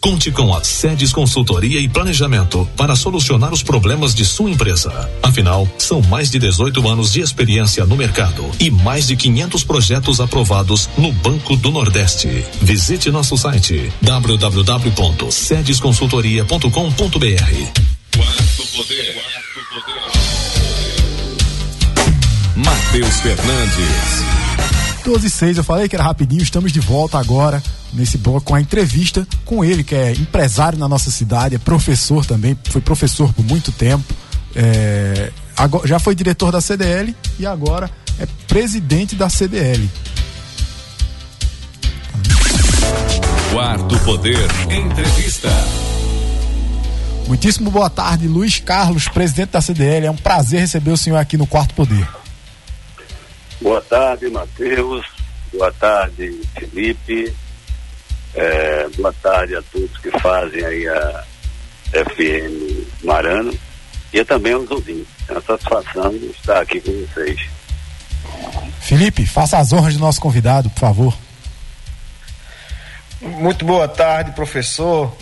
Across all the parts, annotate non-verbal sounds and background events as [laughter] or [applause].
Conte com a Sedes Consultoria e Planejamento para solucionar os problemas de sua empresa. Afinal, são mais de 18 anos de experiência no mercado e mais de 500 projetos aprovados no Banco do Nordeste. Visite nosso site www.sedesconsultoria.com.br. Quarto poder. Matheus Fernandes. 12 e 6, eu falei que era rapidinho, estamos de volta agora nesse bloco com a entrevista com ele, que é empresário na nossa cidade, é professor também, foi professor por muito tempo, é, agora, já foi diretor da CDL e agora é presidente da CDL. Quarto Poder Entrevista. Muitíssimo boa tarde, Luiz Carlos, presidente da CDL. É um prazer receber o senhor aqui no Quarto Poder. Boa tarde, Matheus. Boa tarde, Felipe. É, boa tarde a todos que fazem aí a FM Marano e também aos ouvintes. É uma satisfação estar aqui com vocês. Felipe, faça as honras do nosso convidado, por favor. Muito boa tarde, professor.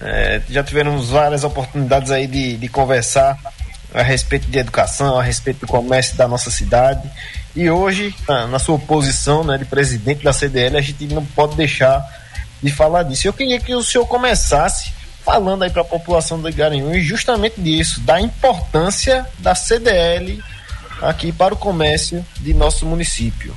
É, já tivemos várias oportunidades aí de, de conversar a respeito de educação, a respeito do comércio da nossa cidade. E hoje, na sua posição né, de presidente da CDL, a gente não pode deixar de falar disso. Eu queria que o senhor começasse falando aí para a população do Garanhuns justamente disso, da importância da CDL aqui para o comércio de nosso município.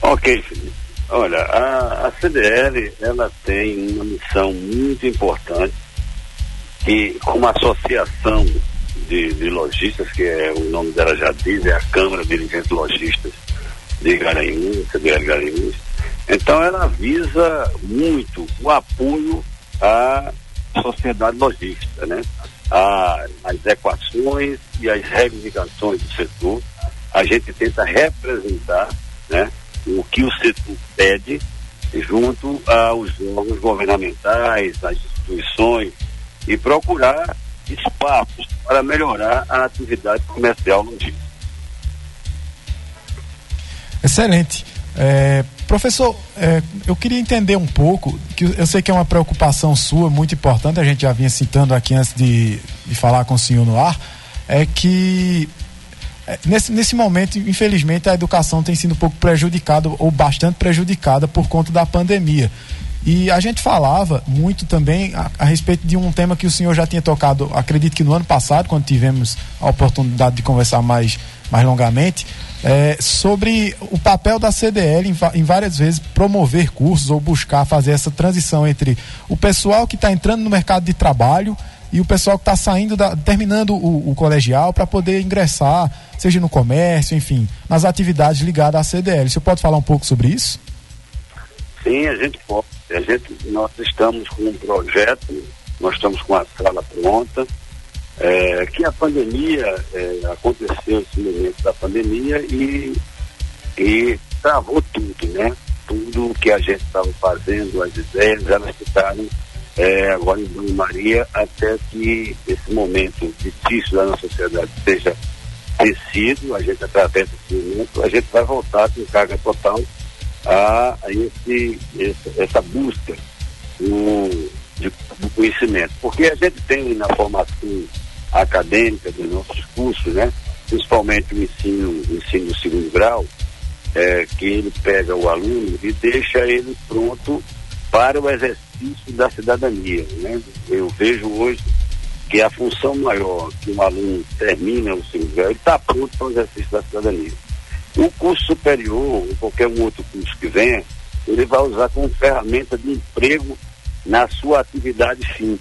Ok, Felipe. Olha, a, a CDL ela tem uma missão muito importante que como associação de, de lojistas, que é o nome dela já diz, é a Câmara de Dirigentes Lojistas de Garanhuns, CBL Garanhuns. Então ela visa muito o apoio à sociedade logística, né? A, as equações e as reivindicações do setor. A gente tenta representar né, o que o setor pede junto aos órgãos governamentais, às instituições, e procurar espaços para melhorar a atividade comercial no dia. Excelente. É, professor, é, eu queria entender um pouco, que eu sei que é uma preocupação sua muito importante, a gente já vinha citando aqui antes de, de falar com o senhor no ar, é que é, nesse, nesse momento, infelizmente, a educação tem sido um pouco prejudicada ou bastante prejudicada por conta da pandemia. E a gente falava muito também a, a, respeito de um tema que o senhor já tinha tocado, acredito que no ano passado, quando tivemos a oportunidade de conversar mais, mais longamente, é, sobre o papel da CDL em, em, várias vezes promover cursos ou buscar fazer essa transição entre o pessoal que está entrando no mercado de trabalho e o pessoal que está saindo, da, terminando o, o colegial para poder ingressar, seja no comércio, enfim, nas atividades ligadas à CDL. Você pode falar um pouco sobre isso? Sim, a gente pode. A gente, nós estamos com um projeto, nós estamos com a sala pronta, é, que a pandemia, é, aconteceu esse momento da pandemia e, e travou tudo, né? Tudo que a gente estava fazendo, as ideias, elas ficaram é, agora em Bruno Maria até que esse momento difícil da nossa sociedade seja vencido, a gente através desse momento, a gente vai voltar com carga total a, esse, essa busca do, de, do conhecimento. Porque a gente tem na formação acadêmica dos nossos cursos, né? principalmente o ensino, o ensino do segundo grau, é, que ele pega o aluno e deixa ele pronto para o exercício da cidadania. Né? Eu vejo hoje que a função maior que um aluno termina o segundo grau, ele está pronto para o exercício da cidadania. O curso superior, ou qualquer outro curso que venha, ele vai usar como ferramenta de emprego na sua atividade fim.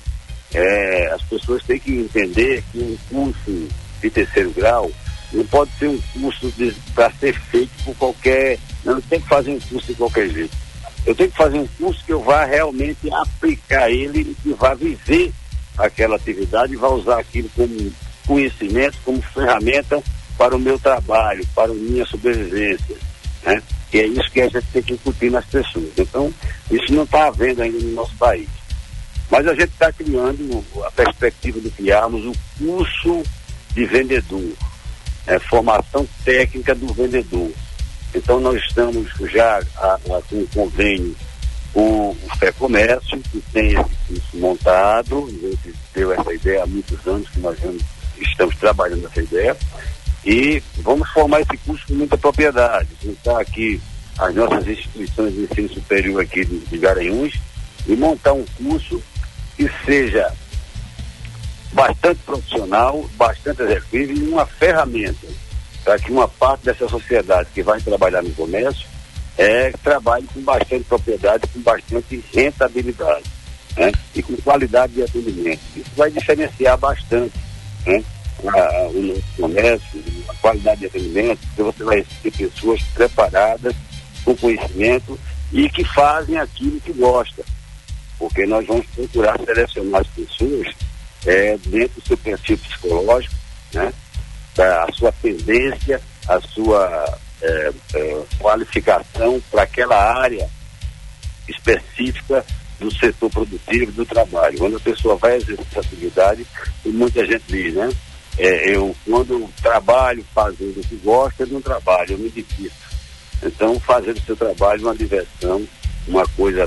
É, as pessoas têm que entender que um curso de terceiro grau não pode ser um curso para ser feito por qualquer. Não tem que fazer um curso de qualquer jeito. Eu tenho que fazer um curso que eu vá realmente aplicar ele e que vá viver aquela atividade e vá usar aquilo como conhecimento, como ferramenta para o meu trabalho, para a minha sobrevivência. Né? E é isso que a gente tem que incutir nas pessoas. Então, isso não está havendo ainda no nosso país. Mas a gente está criando a perspectiva de criarmos o curso de vendedor, é, formação técnica do vendedor. Então nós estamos já com um convênio com o Fé Comércio, que tem esse curso montado, a gente deu essa ideia há muitos anos que nós estamos trabalhando essa ideia, e vamos formar esse curso com muita propriedade. Juntar aqui as nossas instituições de ensino superior aqui de, de Garanhuns e montar um curso que seja bastante profissional, bastante executivo e uma ferramenta para que uma parte dessa sociedade que vai trabalhar no comércio é, trabalhe com bastante propriedade, com bastante rentabilidade né? e com qualidade de atendimento. Isso vai diferenciar bastante né? a, o nosso comércio, qualidade de atendimento, porque você vai ter pessoas preparadas, com conhecimento e que fazem aquilo que gosta. Porque nós vamos procurar selecionar as pessoas é, dentro do seu perfil psicológico, né? a sua tendência, a sua é, é, qualificação para aquela área específica do setor produtivo, do trabalho. Quando a pessoa vai exercer essa atividade, muita gente diz, né? É, eu, quando trabalho fazendo o que gosto, eu não trabalho, eu me divirto. Então, fazer o seu trabalho uma diversão, uma coisa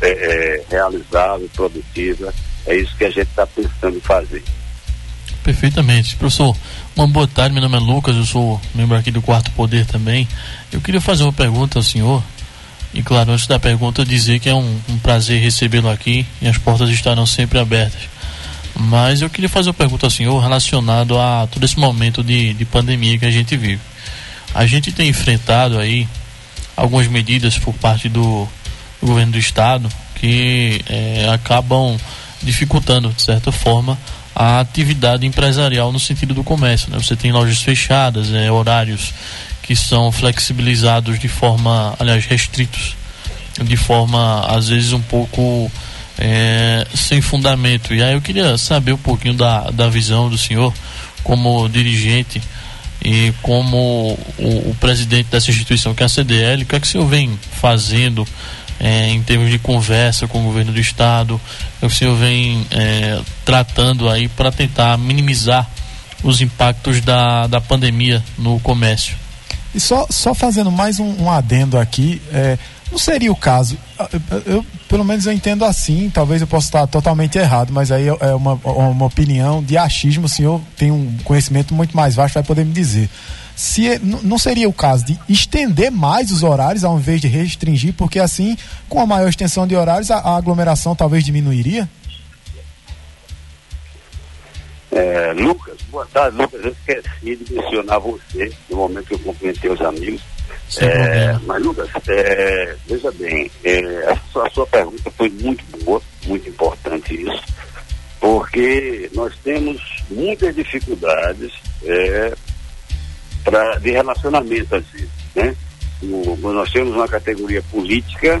é, é, realizável, produtiva, é isso que a gente está pensando em fazer. Perfeitamente. Professor, uma boa tarde, meu nome é Lucas, eu sou membro aqui do Quarto Poder também. Eu queria fazer uma pergunta ao senhor, e claro, antes da pergunta, dizer que é um, um prazer recebê-lo aqui e as portas estarão sempre abertas. Mas eu queria fazer uma pergunta ao senhor relacionado a todo esse momento de, de pandemia que a gente vive. A gente tem enfrentado aí algumas medidas por parte do, do governo do estado que é, acabam dificultando, de certa forma, a atividade empresarial no sentido do comércio. Né? Você tem lojas fechadas, é, horários que são flexibilizados de forma, aliás, restritos, de forma às vezes um pouco é, sem fundamento. E aí eu queria saber um pouquinho da, da visão do senhor como dirigente e como o, o presidente dessa instituição, que é a CDL, o que é que o senhor vem fazendo é, em termos de conversa com o governo do estado, o senhor vem é, tratando aí para tentar minimizar os impactos da, da pandemia no comércio? E só, só fazendo mais um, um adendo aqui, é, não seria o caso, eu, eu, pelo menos eu entendo assim, talvez eu possa estar totalmente errado, mas aí é uma, uma opinião de achismo, o senhor tem um conhecimento muito mais vasto, vai poder me dizer. Se é, não seria o caso de estender mais os horários ao invés de restringir, porque assim, com a maior extensão de horários, a, a aglomeração talvez diminuiria? É, Lucas, boa tarde, Lucas. Eu esqueci de mencionar você no momento que eu cumprimentei os amigos. É, mas, Lucas, é, veja bem, é, a, sua, a, sua, pergunta foi muito boa, muito importante isso, porque nós temos muitas dificuldades é, pra, de relacionamento, às vezes, né? O, nós temos uma categoria política,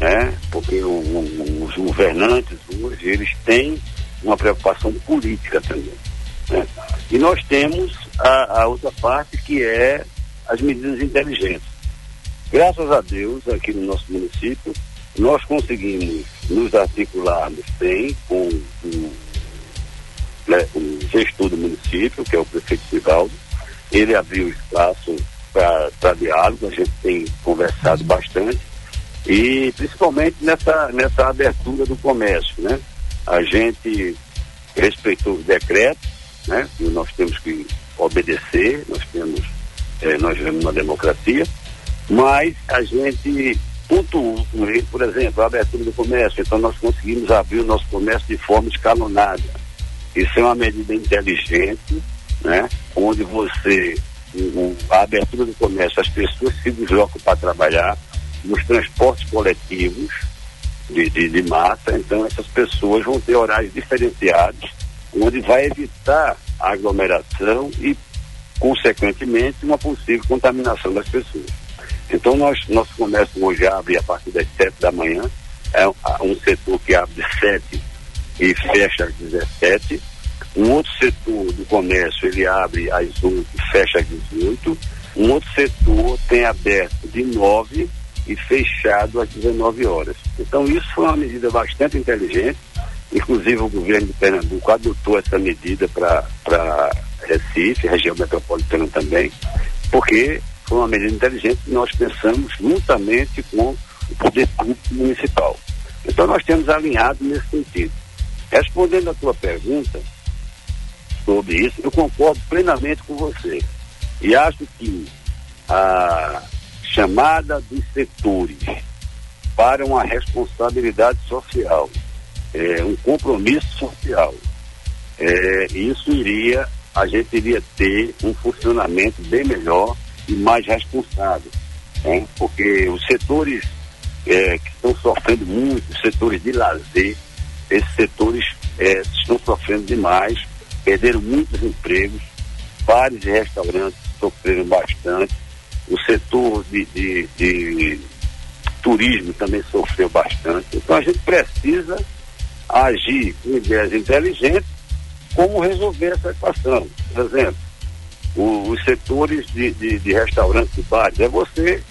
né? Porque o, o, os governantes hoje, eles têm uma preocupação política também. Né? E nós temos a, a, outra parte que é as medidas inteligentes. Graças a Deus, aqui no nosso município, nós conseguimos nos articularmos bem com o, né, gestor do município, que é o prefeito Civaldo. Ele abriu espaço para diálogo, a gente tem conversado bastante, e principalmente nessa, nessa abertura do comércio, né? a gente respeitou os decretos, né? E nós temos que obedecer, nós temos, eh, nós vivemos uma democracia, mas a gente pontuou com ele, por exemplo, a abertura do comércio, então nós conseguimos abrir o nosso comércio de forma escalonada. Isso é uma medida inteligente, né? Onde você, a abertura do comércio, as pessoas se deslocam para trabalhar, nos transportes coletivos, de, de, de massa, então essas pessoas vão ter horários diferenciados, onde vai evitar aglomeração e, consequentemente, uma possível contaminação das pessoas. Então, nós, nosso comércio hoje abre a partir das 7 da manhã, é um setor que abre de 7 e fecha às 17. Um outro setor do comércio ele abre às 8 e fecha às 18. Um outro setor tem aberto de 9 e fechado às 19 horas. Então isso foi uma medida bastante inteligente, inclusive o governo de Pernambuco adotou essa medida para Recife, região metropolitana também, porque foi uma medida inteligente que nós pensamos juntamente com o poder público municipal. Então nós temos alinhado nesse sentido. Respondendo à tua pergunta sobre isso, eu concordo plenamente com você. E acho que a chamada dos setores para uma responsabilidade social, é, um compromisso social, é, isso iria, a gente iria ter um funcionamento bem melhor e mais responsável. Porque os setores é, que estão sofrendo muito, os setores de lazer, esses setores é, estão sofrendo demais, perderam muitos empregos, vários restaurantes sofreram bastante, o setor de, de, de turismo também sofreu bastante. Então a gente precisa agir com ideias inteligentes como resolver essa equação. Por exemplo, o, os setores de, de, de restaurantes e bares, é você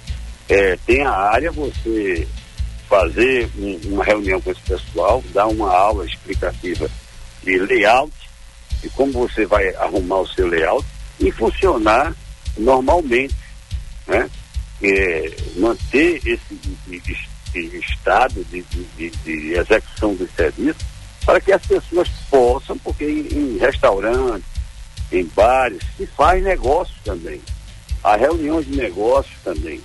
é, tem a área, você fazer um, uma reunião com esse pessoal, dar uma aula explicativa de layout e como você vai arrumar o seu layout e funcionar normalmente, né? É, manter esse, esse, esse estado de, de, de, execução do serviço para que as pessoas possam, porque em, em restaurantes, em bares, se faz negócio também. Há reuniões de negócios também.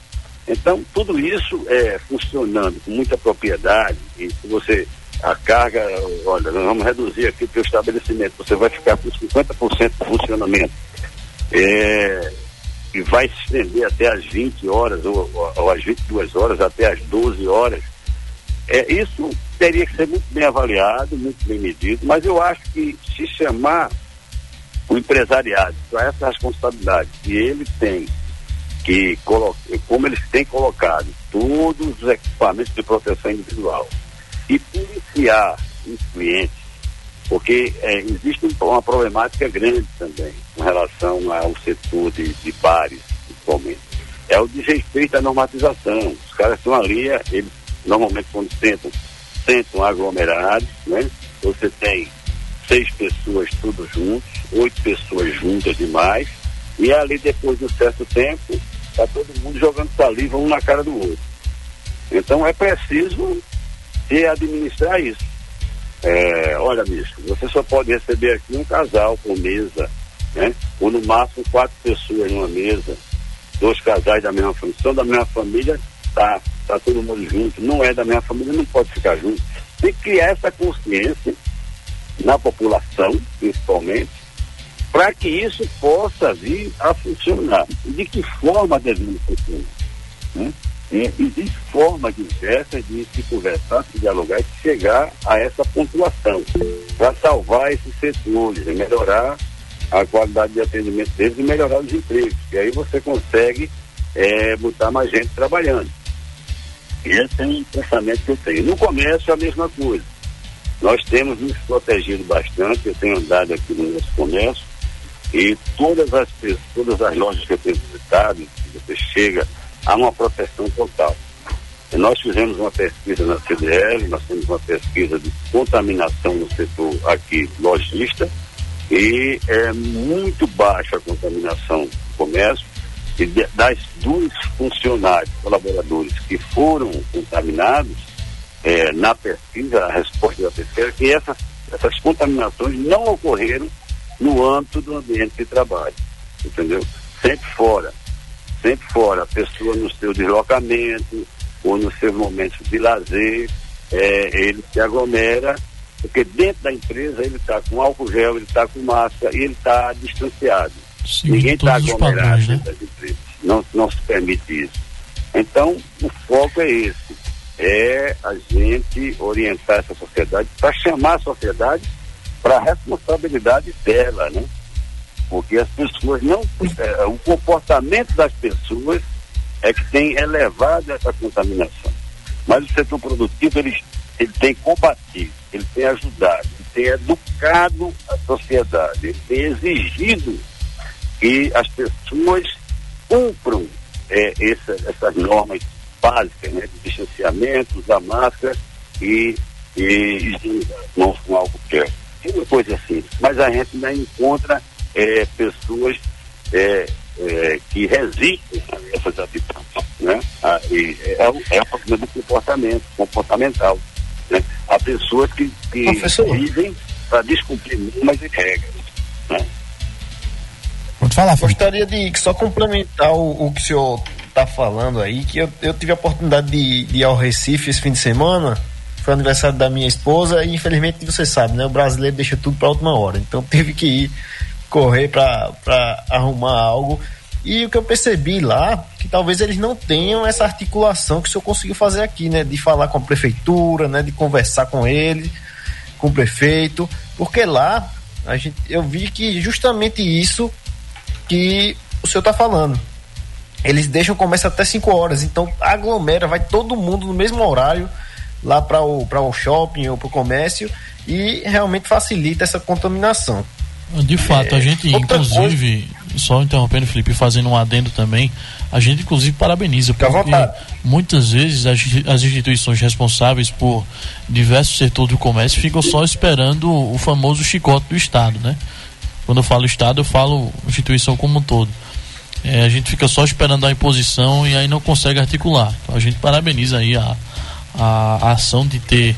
Então, tudo isso é funcionando com muita propriedade, e se você a carga, olha, nós vamos reduzir aqui o teu estabelecimento, você vai ficar com 50% de funcionamento. É, e vai se estender até as 20 horas, ou, ou, ou às 22 horas, até as 12 horas. É, isso teria que ser muito bem avaliado, muito bem medido, mas eu acho que se chamar o empresariado para essa responsabilidade que ele tem que como eles têm colocado todos os equipamentos de proteção individual e policiar os clientes, porque é, existe uma problemática grande também com relação ao setor de, de bares, principalmente. É o desrespeito à normatização. Os caras estão ali, eles normalmente quando sentam, sentam aglomerados, né? Você tem seis pessoas tudo juntos, oito pessoas juntas demais, e ali depois de um certo tempo, Está todo mundo jogando saliva um na cara do outro. Então é preciso se administrar isso. É, olha, bicho, você só pode receber aqui um casal por mesa, né? Ou no máximo quatro pessoas numa mesa, dois casais da mesma. São da mesma família, tá, tá todo mundo junto. Não é da mesma família, não pode ficar junto. Tem que criar essa consciência na população, principalmente, para que isso possa vir a funcionar. De que forma devemos funcionar? Né? É, existe forma diversa de se conversar, se dialogar e chegar a essa pontuação para salvar esses setores, melhorar a qualidade de atendimento deles e melhorar os empregos. E aí você consegue é, botar mais gente trabalhando. Esse é um pensamento que eu tenho. No comércio, a mesma coisa. Nós temos nos protegido bastante, eu tenho andado aqui no nosso comércio, e todas as, todas as lojas que eu tenho visitado, você chega, há uma proteção total. E nós fizemos uma pesquisa na CDL, nós temos uma pesquisa de contaminação no setor aqui lojista, e é muito baixa a contaminação do comércio, das duas funcionários, colaboradores que foram contaminados, é, na pesquisa, a resposta da pesquisa, que essas, essas contaminações não ocorreram no âmbito do ambiente de trabalho, entendeu? Sempre fora, sempre fora, a pessoa no seu deslocamento ou nos seus momentos de lazer, é, ele se aglomera, porque dentro da empresa ele está com álcool gel, ele está com máscara e ele está distanciado. Sim, Ninguém está aglomerado padrões, né? empresas. Não, não se permite isso. Então, o foco é esse. É a gente orientar essa sociedade para chamar a sociedade para a responsabilidade dela, né? Porque as pessoas não. É, o comportamento das pessoas é que tem elevado essa contaminação. Mas o setor produtivo ele, ele tem combatido, ele tem ajudado, ele tem educado a sociedade, ele tem exigido que as pessoas cumpram é, essa, essas normas básicas né, de distanciamento, usar máscara e, e mãos com álcool gel uma coisa assim. Mas a gente ainda encontra é, pessoas é, é, que resistem a essas atitudes. Né? Ah, e é, é um problema do comportamento, comportamental. pessoas que, que vivem para descumprir normas e regras. Né? Felipe. Gostaria de só complementar o, o que o senhor está falando aí, que eu, eu tive a oportunidade de, de ir ao Recife esse fim de semana, foi aniversário da minha esposa e infelizmente você sabe, né? O brasileiro deixa tudo para última hora, então [laughs] teve que ir correr para arrumar algo. E o que eu percebi lá, que talvez eles não tenham essa articulação que o senhor conseguiu fazer aqui, né? De falar com a prefeitura, né? De conversar com ele, com o prefeito, porque lá a gente, eu vi que justamente isso que o senhor está falando. Eles deixam o comércio até 5 horas, então aglomera, vai todo mundo no mesmo horário lá para o, o shopping ou para o comércio e realmente facilita essa contaminação. De fato, a gente, inclusive, coisa... só interrompendo, Felipe, fazendo um adendo também, a gente, inclusive, parabeniza, porque muitas vezes as, as instituições responsáveis por diversos setores do comércio ficam só esperando o famoso chicote do Estado, né? Quando eu falo Estado, eu falo instituição como um todo. É, a gente fica só esperando a imposição e aí não consegue articular. Então a gente parabeniza aí a, a, a ação de ter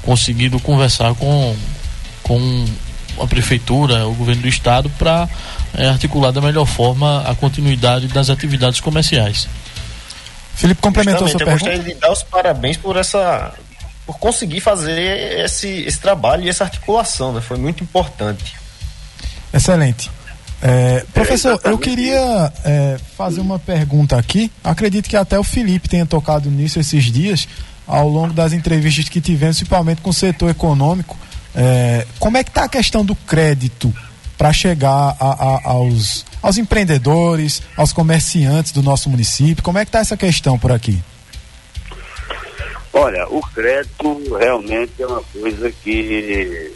conseguido conversar com, com a prefeitura, o governo do estado, para é, articular da melhor forma a continuidade das atividades comerciais. Felipe complementou Justamente, sua eu pergunta. gostaria de dar os parabéns por essa por conseguir fazer esse, esse trabalho e essa articulação, né? Foi muito importante. Excelente. É, professor, eu queria é, fazer uma pergunta aqui. Acredito que até o Felipe tenha tocado nisso esses dias, ao longo das entrevistas que tivemos, principalmente com o setor econômico. É, como é que está a questão do crédito para chegar a, a, aos, aos empreendedores, aos comerciantes do nosso município? Como é que está essa questão por aqui? Olha, o crédito realmente é uma coisa que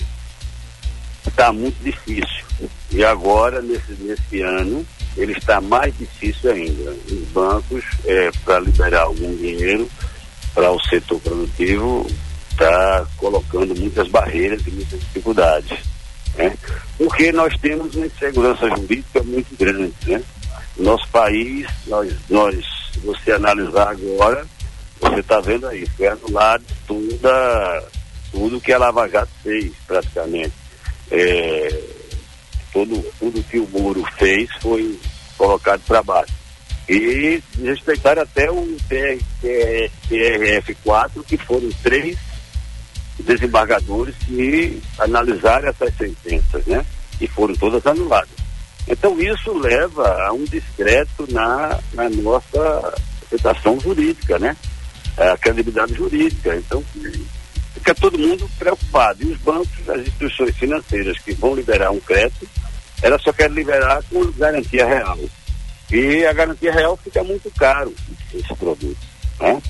está muito difícil. E agora, nesse, nesse ano, ele está mais difícil ainda. Os bancos, é, para liberar algum dinheiro para o setor produtivo, está colocando muitas barreiras e muitas dificuldades. Né? Porque nós temos uma insegurança jurídica muito grande. Né? Nosso país, nós, nós, se você analisar agora, você está vendo aí, foi anulado toda, tudo que a Lava Jato fez, praticamente. É, tudo, tudo que o Muro fez foi colocado para baixo. E respeitaram até o TRF4, que foram três desembargadores que analisaram essas sentenças, né? E foram todas anuladas. Então isso leva a um discreto na, na nossa aceitação jurídica, né? A credibilidade jurídica. Então fica todo mundo preocupado. E os bancos, as instituições financeiras que vão liberar um crédito, elas só querem liberar com garantia real. E a garantia real fica muito caro esse produto. Né?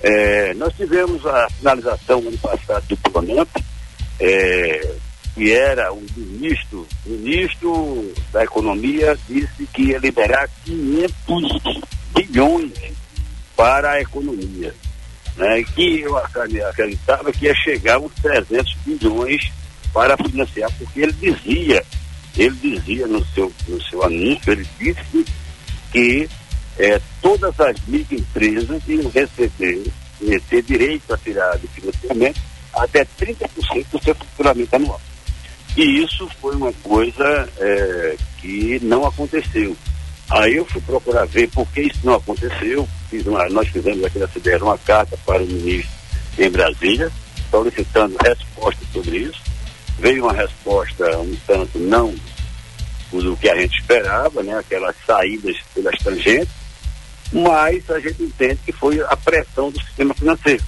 É, nós tivemos a finalização ano passado do Pronamp, é, que era o ministro, o ministro da Economia disse que ia liberar 500 bilhões para a economia. Né, que eu acreditava que ia chegar aos 300 bilhões para financiar, porque ele dizia, ele dizia no seu, no seu anúncio, ele disse que é, todas as microempresas iam receber, ter direito a tirar de financiamento até 30% do seu faturamento anual. E isso foi uma coisa é, que não aconteceu. Aí eu fui procurar ver por que isso não aconteceu. Fiz uma, nós fizemos aqui na CBR uma carta para o ministro em Brasília, solicitando resposta sobre isso. Veio uma resposta um tanto não do que a gente esperava, né? aquelas saídas pelas tangentes, mas a gente entende que foi a pressão do sistema financeiro.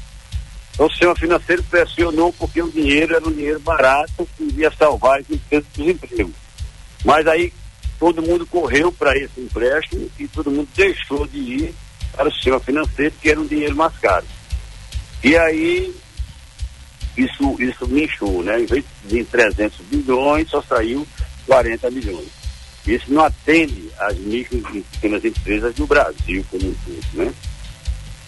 Então, o sistema financeiro pressionou porque o dinheiro era um dinheiro barato que iria salvar as empresas dos empregos. Mas aí todo mundo correu para esse empréstimo e todo mundo deixou de ir para o sistema financeiro, que era um dinheiro mais caro. E aí isso, isso me inchou, né? Em vez de 300 bilhões, só saiu 40 milhões. Isso não atende às micro e pequenas empresas do Brasil como um todo, né?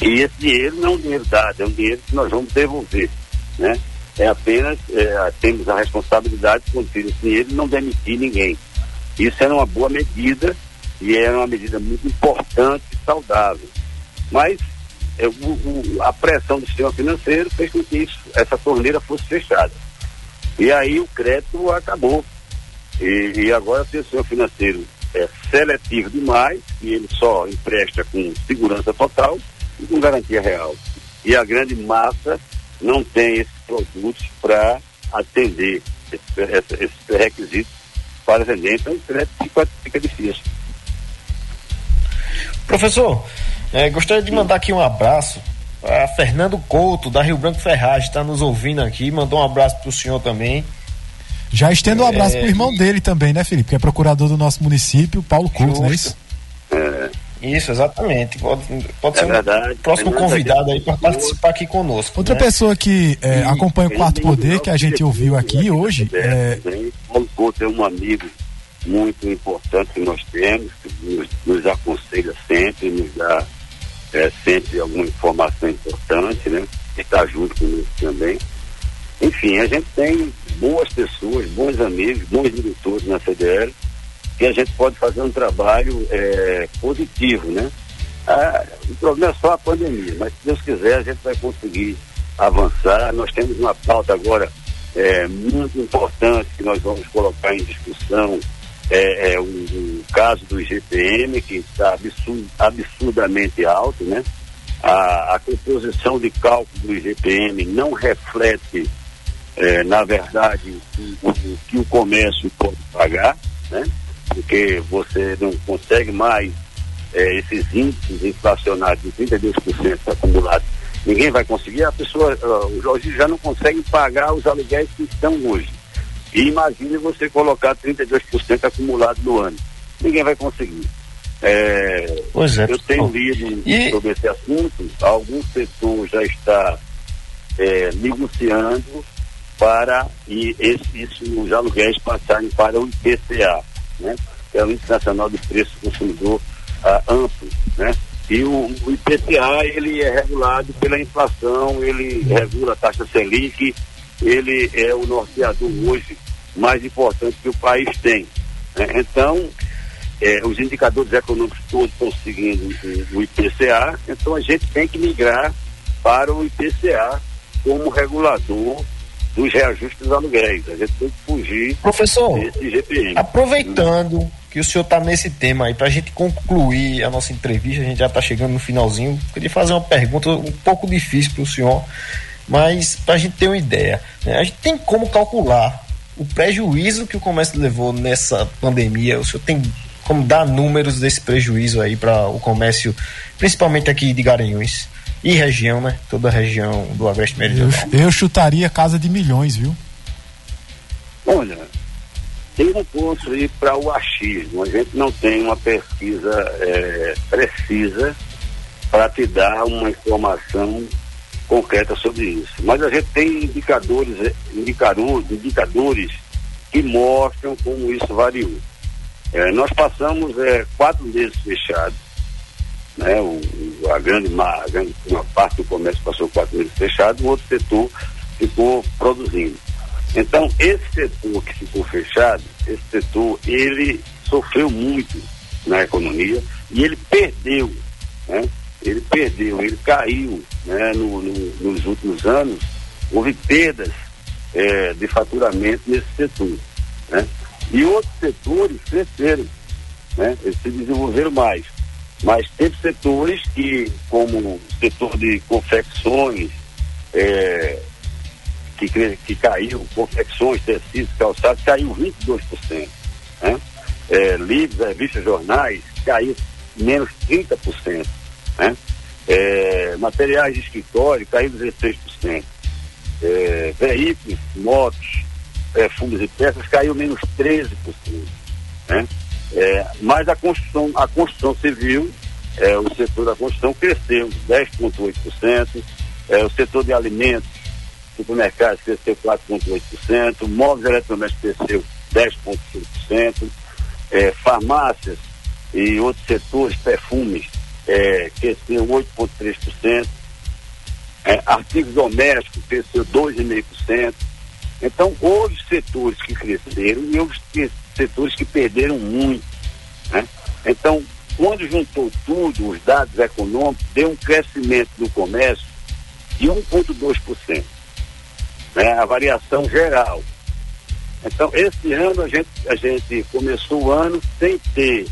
E esse dinheiro não é um dinheiro dado, é um dinheiro que nós vamos devolver, né? É apenas, é, temos a responsabilidade de conter esse dinheiro e não demitir ninguém. Isso era uma boa medida e era uma medida muito importante e saudável. Mas é, o, o, a pressão do sistema financeiro fez com que isso, essa torneira fosse fechada. E aí o crédito acabou. E, e agora tem o sistema financeiro é seletivo demais e ele só empresta com segurança total e com garantia real. E a grande massa não tem esses produtos para atender esses esse, esse requisitos para vender, então o crédito fica, fica difícil. Professor, é, gostaria de mandar aqui um abraço a Fernando Couto, da Rio Branco Ferraz, está nos ouvindo aqui, mandou um abraço para o senhor também. Já estendo um abraço é... pro irmão dele também, né, Felipe? Que é procurador do nosso município, Paulo Couto, não é isso? É. Isso, exatamente. Pode, pode é ser verdade, um próximo convidado aí para participar aqui conosco. Outra né? pessoa que é, acompanha o Quarto Poder, que a gente ouviu aqui hoje. É... Paulo Couto é um amigo muito importante que nós temos, nos, nos aconselha sempre, nos dá é, sempre alguma informação importante, né? Está junto conosco também. Enfim, a gente tem boas pessoas, bons amigos, bons diretores na CDL, que a gente pode fazer um trabalho é, positivo, né? Ah, o problema é só a pandemia, mas se Deus quiser a gente vai conseguir avançar. Nós temos uma pauta agora é, muito importante que nós vamos colocar em discussão é, é o, caso do IGPM, que está absurd, absurdamente alto, né? A, a, composição de cálculo do IGPM não reflete, é, na verdade, o, o, que o comércio pode pagar, né? Porque você não consegue mais é, esses índices inflacionários de 32% acumulados. Ninguém vai conseguir, a pessoa, os lojistas já não conseguem pagar os aluguéis que estão hoje. E imagine você colocar 32% acumulado no ano. Ninguém vai conseguir. É, pois é, eu tenho lido e... sobre esse assunto, algum setor já está é, negociando para e esse, isso, os aluguéis passarem para o IPCA, né? que é o Índice Nacional de Preço do Consumidor ah, Amplo. Né? E o, o, IPCA ele é regulado pela inflação, ele regula a taxa Selic, ele é o norteador hoje mais importante que o país tem. Né? Então, é, os indicadores econômicos todos estão seguindo o, IPCA, então a gente tem que migrar para o IPCA como regulador dos reajustes dos aluguéis. A gente tem que fugir Professor, desse GPM. Aproveitando que o senhor está nesse tema aí, para a gente concluir a nossa entrevista, a gente já está chegando no finalzinho, queria fazer uma pergunta um pouco difícil para o senhor, mas para a gente ter uma ideia. Né? A gente tem como calcular o prejuízo que o comércio levou nessa pandemia? O senhor tem como dar números desse prejuízo aí para o comércio, principalmente aqui de Garanhuns e região, né? Toda a região do Agreste Meridional. Eu, eu chutaria casa de milhões, viu? Olha, tem um ponto aí para o achismo. A gente não tem uma pesquisa é, precisa para te dar uma informação concreta sobre isso. Mas a gente tem indicadores, eh, indicadores, indicadores que mostram como isso variou. É, nós passamos é, quatro meses fechados, né? O, a, grande, a grande uma parte do comércio passou quatro meses fechado, o outro setor ficou produzindo. Então, esse setor que ficou fechado, esse setor, ele sofreu muito na economia e ele perdeu, né? Ele perdeu, ele caiu né, no, no, nos últimos anos, houve perdas é, de faturamento nesse setor. Né? E outros setores cresceram, né? eles se desenvolveram mais. Mas teve setores que, como o setor de confecções, é, que, que caiu, confecções, tecidos, calçados, caiu 22%. Né? É, livros, revistas, jornais, caiu menos 30% né? É, materiais de escritório caiu 16%. É, veículos, motos, perfumes e peças caiu menos 13%. Né? É, mas a construção, a construção civil, é, o setor da construção cresceu 10,8%, é, o setor de alimentos, supermercados cresceu 4,8%, móveis eletrodomésticos cresceu 10,5%, é, farmácias e outros setores, perfumes, é, cresceu 8,3%, é, artigos domésticos cresceu 2,5%. Então, houve setores que cresceram e houve setores que perderam muito. Né? Então, quando juntou tudo, os dados econômicos, deu um crescimento no comércio de 1,2%. Né? A variação geral. Então, esse ano a gente, a gente começou o ano sem ter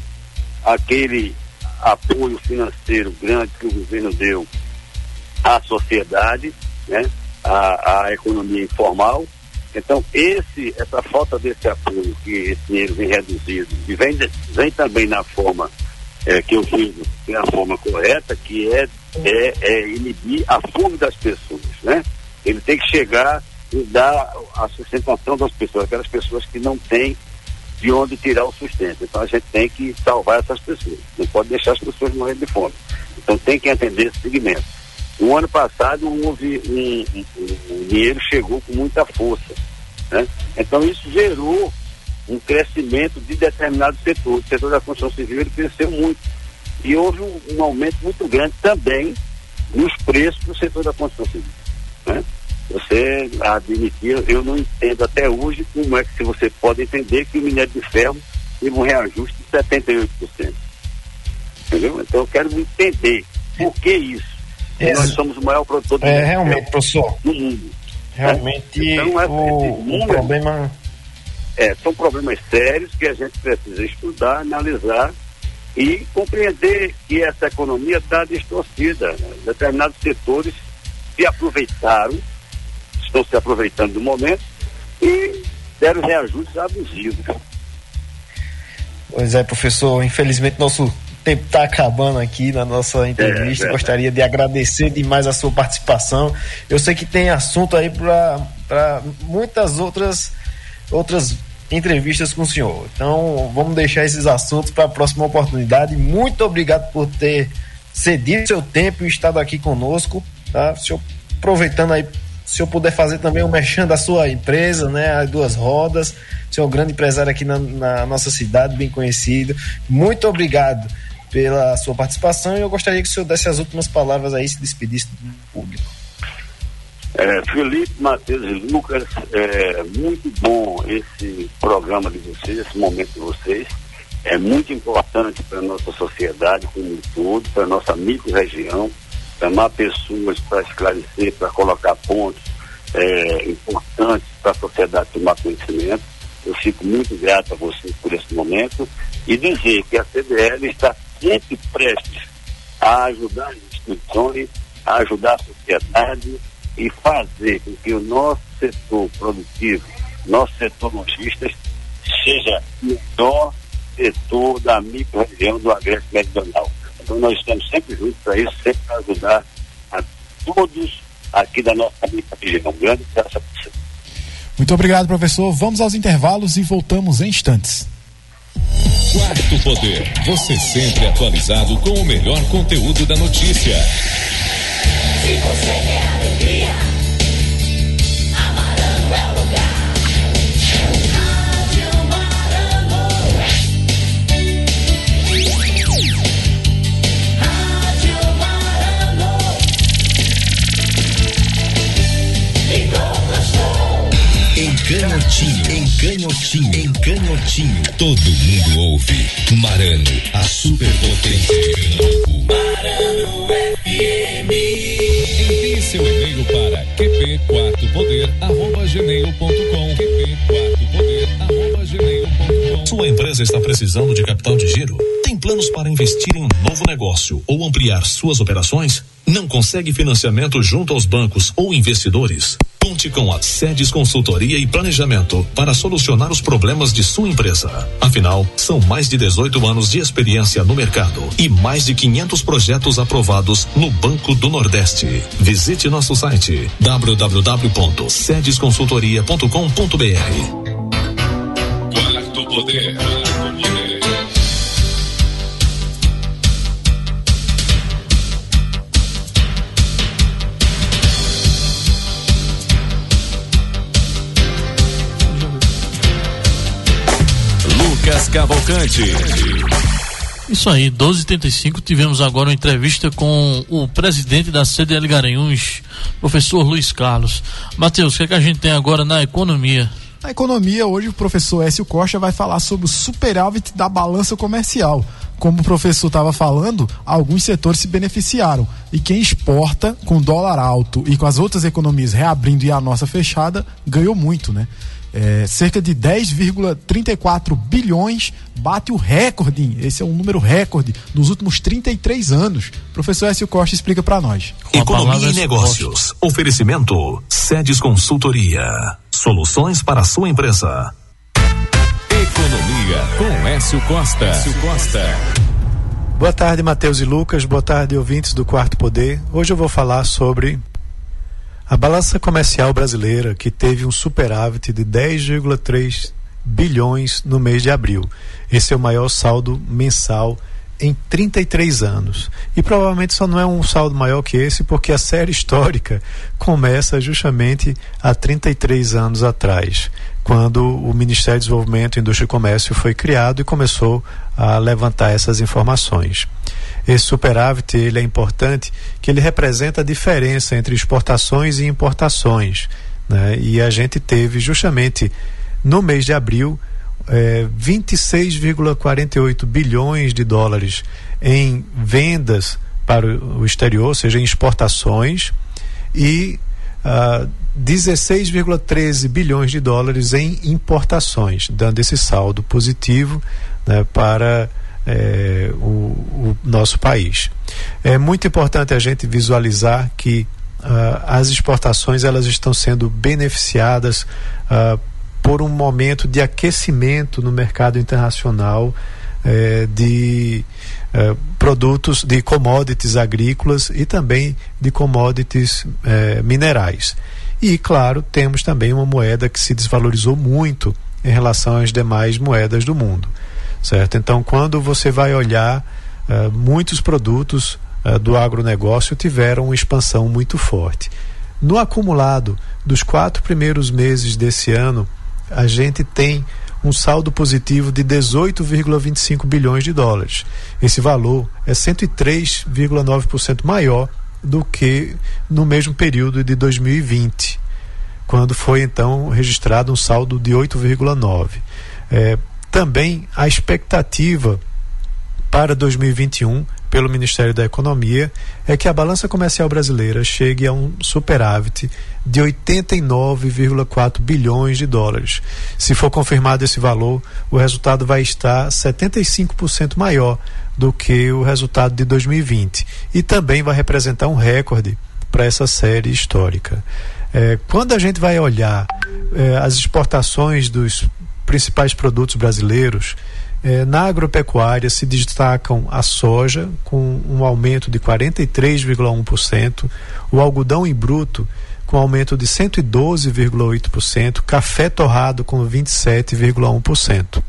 aquele apoio financeiro grande que o governo deu à sociedade, né? à, à economia informal. Então, esse, essa falta desse apoio, que esse dinheiro vem reduzido, e vem, vem também na forma é, que eu fiz, que é a forma correta, que é, é, é inibir a fuga das pessoas, né? Ele tem que chegar e dar a sustentação das pessoas, aquelas pessoas que não têm de onde tirar o sustento. Então a gente tem que salvar essas pessoas. Não pode deixar as pessoas morrendo de fome. Então tem que entender esse segmento. No ano passado houve um, um, um, o dinheiro chegou com muita força. Né? Então isso gerou um crescimento de determinados setores. O setor da construção civil ele cresceu muito. E houve um, um aumento muito grande também nos preços do setor da construção civil. Né? Você admitir, eu não entendo até hoje como é que você pode entender que o minério de ferro teve um reajuste de 78%. Entendeu? Então eu quero entender por que isso. É, nós somos o maior produtor de é, realmente, professor. no mundo. Realmente né? então, é, o, o problema. É, são problemas sérios que a gente precisa estudar, analisar e compreender que essa economia está distorcida. Né? Determinados setores se aproveitaram estão se aproveitando do momento e deram reajustes abusivos. Pois é, professor, infelizmente nosso tempo está acabando aqui na nossa entrevista. É, é. Gostaria de agradecer demais a sua participação. Eu sei que tem assunto aí para muitas outras outras entrevistas com o senhor. Então, vamos deixar esses assuntos para a próxima oportunidade. Muito obrigado por ter cedido seu tempo e estado aqui conosco, tá? O senhor aproveitando aí se eu puder fazer também o um da sua empresa, né? As duas rodas. Você é um grande empresário aqui na, na, nossa cidade, bem conhecido. Muito obrigado pela sua participação e eu gostaria que o senhor desse as últimas palavras aí, se despedisse do público. É, Felipe, Matheus e Lucas, é muito bom esse programa de vocês, esse momento de vocês. É muito importante para a nossa sociedade como um todo, para a nossa micro-região chamar pessoas para esclarecer, para colocar pontos é, importantes para a sociedade tomar conhecimento. Eu fico muito grato a vocês por esse momento e dizer que a CDL está sempre prestes a ajudar as instituições, a ajudar a sociedade e fazer com que o nosso setor produtivo, nosso setor logística, seja o melhor setor da micro-região do Agreste Meridional. Então nós estamos sempre juntos para isso, sempre para ajudar a todos aqui da nossa região. Um grande abraço a você. Muito obrigado, professor. Vamos aos intervalos e voltamos em instantes. Quarto Poder, você sempre atualizado com o melhor conteúdo da notícia. Se você quer alegria. Canhotinho, em Canhotinho, em Canhotinho. Todo mundo ouve. Marano, a superpotência de Pernambuco. Marano FM. Envie seu e-mail para qp4poder.gmail.com qp4poder.gmail.com Sua empresa está precisando de capital de giro? Tem planos para investir em um novo negócio ou ampliar suas operações? Não consegue financiamento junto aos bancos ou investidores? Conte com a Sedes Consultoria e Planejamento para solucionar os problemas de sua empresa. Afinal, são mais de 18 anos de experiência no mercado e mais de 500 projetos aprovados no Banco do Nordeste. Visite nosso site www.sedesconsultoria.com.br. Quarto Poder. Cavalcante. Isso aí, 12h35, tivemos agora uma entrevista com o presidente da CDL Garanhuns, professor Luiz Carlos. Matheus, o que, é que a gente tem agora na economia? Na economia, hoje o professor Écio Costa vai falar sobre o superávit da balança comercial. Como o professor estava falando, alguns setores se beneficiaram. E quem exporta com dólar alto e com as outras economias reabrindo e a nossa fechada, ganhou muito, né? É, cerca de 10,34 bilhões bate o recorde, esse é um número recorde, nos últimos 33 anos. Professor Écio Costa explica para nós. Economia e negócios. Oferecimento. Sedes Consultoria. Soluções para a sua empresa. Economia com Écio Costa. Écio Costa. Boa tarde, Matheus e Lucas. Boa tarde, ouvintes do Quarto Poder. Hoje eu vou falar sobre a balança comercial brasileira, que teve um superávit de 10,3 bilhões no mês de abril. Esse é o maior saldo mensal em 33 anos. E provavelmente só não é um saldo maior que esse, porque a série histórica começa justamente há 33 anos atrás, quando o Ministério do Desenvolvimento, Indústria e Comércio foi criado e começou a levantar essas informações. Esse superávit ele é importante, que ele representa a diferença entre exportações e importações. Né? E a gente teve justamente no mês de abril é, 26,48 bilhões de dólares em vendas para o exterior, ou seja, em exportações, e uh, ah, 16,13 bilhões de dólares em importações, dando esse saldo positivo né, para é, o, o, nosso país. É muito importante a gente visualizar que uh, as exportações elas estão sendo beneficiadas uh, por um momento de aquecimento no mercado internacional é, de é, produtos, de commodities agrícolas e também de commodities é, minerais. E, claro, temos também uma moeda que se desvalorizou muito em relação às demais moedas do mundo certo? Então, quando você vai olhar, uh, muitos produtos uh, do agronegócio tiveram uma expansão muito forte. No acumulado dos quatro primeiros meses desse ano, a gente tem um saldo positivo de 18,25 bilhões de dólares. Esse valor é 103,9% maior do que no mesmo período de 2020, quando foi então registrado um saldo de 8,9. É, também a expectativa para 2021 pelo Ministério da Economia é que a balança comercial brasileira chegue a um superávit de 89,4 bilhões de dólares. Se for confirmado esse valor, o resultado vai estar 75% maior do que o resultado de 2020 e também vai representar um recorde para essa série histórica. É, quando a gente vai olhar é, as exportações dos principais produtos brasileiros, eh, na agropecuária se destacam a soja, com um aumento de 43,1%, o algodão em bruto, com aumento de 112,8%, café torrado, com 27,1%.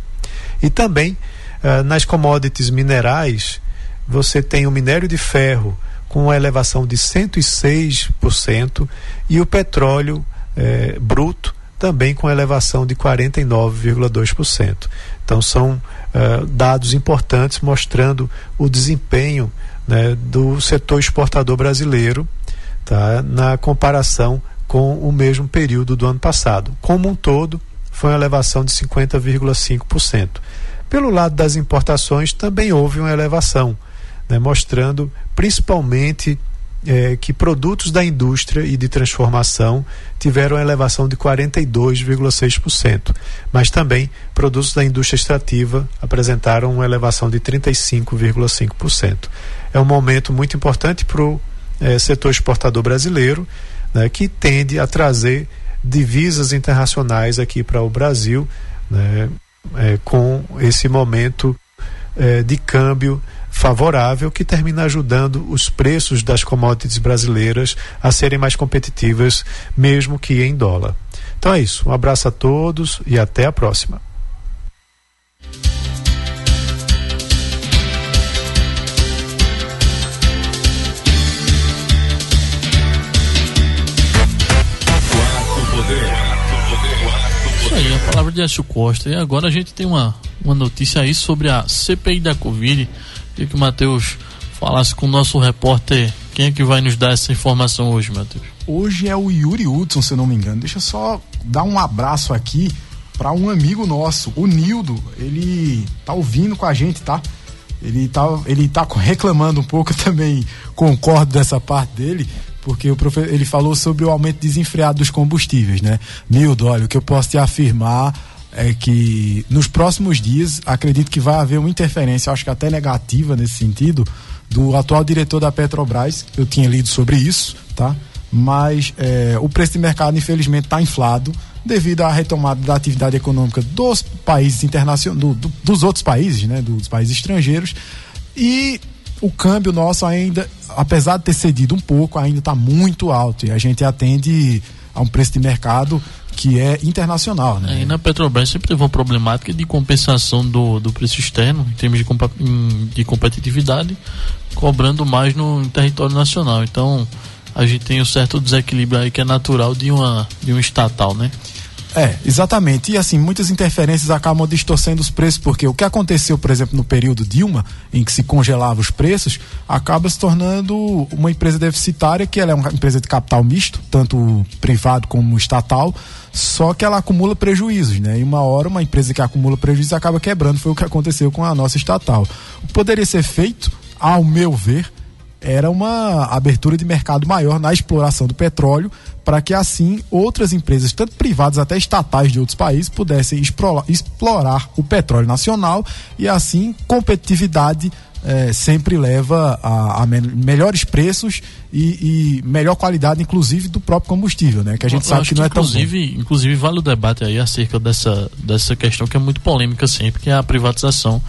E também eh, nas commodities minerais, você tem o minério de ferro, com uma elevação de 106%, e o petróleo eh, bruto também com elevação de 49,2%. Então são uh, dados importantes mostrando o desempenho né, do setor exportador brasileiro tá, na comparação com o mesmo período do ano passado. Como um todo, foi uma elevação de 50,5%. Pelo lado das importações, também houve uma elevação, né, mostrando principalmente é, que produtos da indústria e de transformação tiveram elevação de 42,6%, mas também produtos da indústria extrativa apresentaram uma elevação de 35,5%. É um momento muito importante para o é, setor exportador brasileiro, né, que tende a trazer divisas internacionais aqui para o Brasil, né, é, com esse momento é, de câmbio favorável que termina ajudando os preços das commodities brasileiras a serem mais competitivas, mesmo que em dólar. Então é isso. Um abraço a todos e até a próxima. Aí, a palavra de Écio Costa. E agora a gente tem uma, uma notícia aí sobre a CPI da Covid Queria que o Matheus falasse com o nosso repórter quem é que vai nos dar essa informação hoje, Matheus. hoje é o Yuri Hudson, se eu não me engano. Deixa eu só dar um abraço aqui para um amigo nosso, o Nildo. Ele tá ouvindo com a gente, tá? Ele tá, ele tá reclamando um pouco, [laughs] também concordo dessa parte dele, porque o profe, ele falou sobre o aumento desenfreado dos combustíveis, né? Nildo, olha, o que eu posso te afirmar é que nos próximos dias acredito que vai haver uma interferência, acho que até negativa nesse sentido, do atual diretor da Petrobras. Eu tinha lido sobre isso, tá? Mas é, o preço de mercado, infelizmente, está inflado devido à retomada da atividade econômica dos países internacionais, do, do, dos outros países, né? Dos países estrangeiros. E o câmbio nosso ainda, apesar de ter cedido um pouco, ainda está muito alto. E a gente atende a um preço de mercado que é internacional, né? E na Petrobras sempre teve uma problemática de compensação do, do preço externo, em termos de, de competitividade, cobrando mais no território nacional. Então, a gente tem um certo desequilíbrio aí que é natural de uma, de um estatal, né? É, exatamente. E assim, muitas interferências acabam distorcendo os preços, porque o que aconteceu, por exemplo, no período Dilma, em que se congelava os preços, acaba se tornando uma empresa deficitária, que ela é uma empresa de capital misto, tanto privado como estatal, só que ela acumula prejuízos, né? E uma hora uma empresa que acumula prejuízos acaba quebrando, foi o que aconteceu com a nossa estatal. Poderia ser feito, ao meu ver, era uma abertura de mercado maior na exploração do petróleo, para que assim outras empresas, tanto privadas até estatais de outros países, pudessem explorar, explorar o petróleo nacional e assim competitividade é, sempre leva a, a me melhores preços e, e, melhor qualidade, inclusive, do próprio combustível, né? Que a gente Eu sabe que não é tão inclusive, Inclusive, vale o debate aí acerca dessa, dessa questão que é muito polêmica sempre, que é a privatização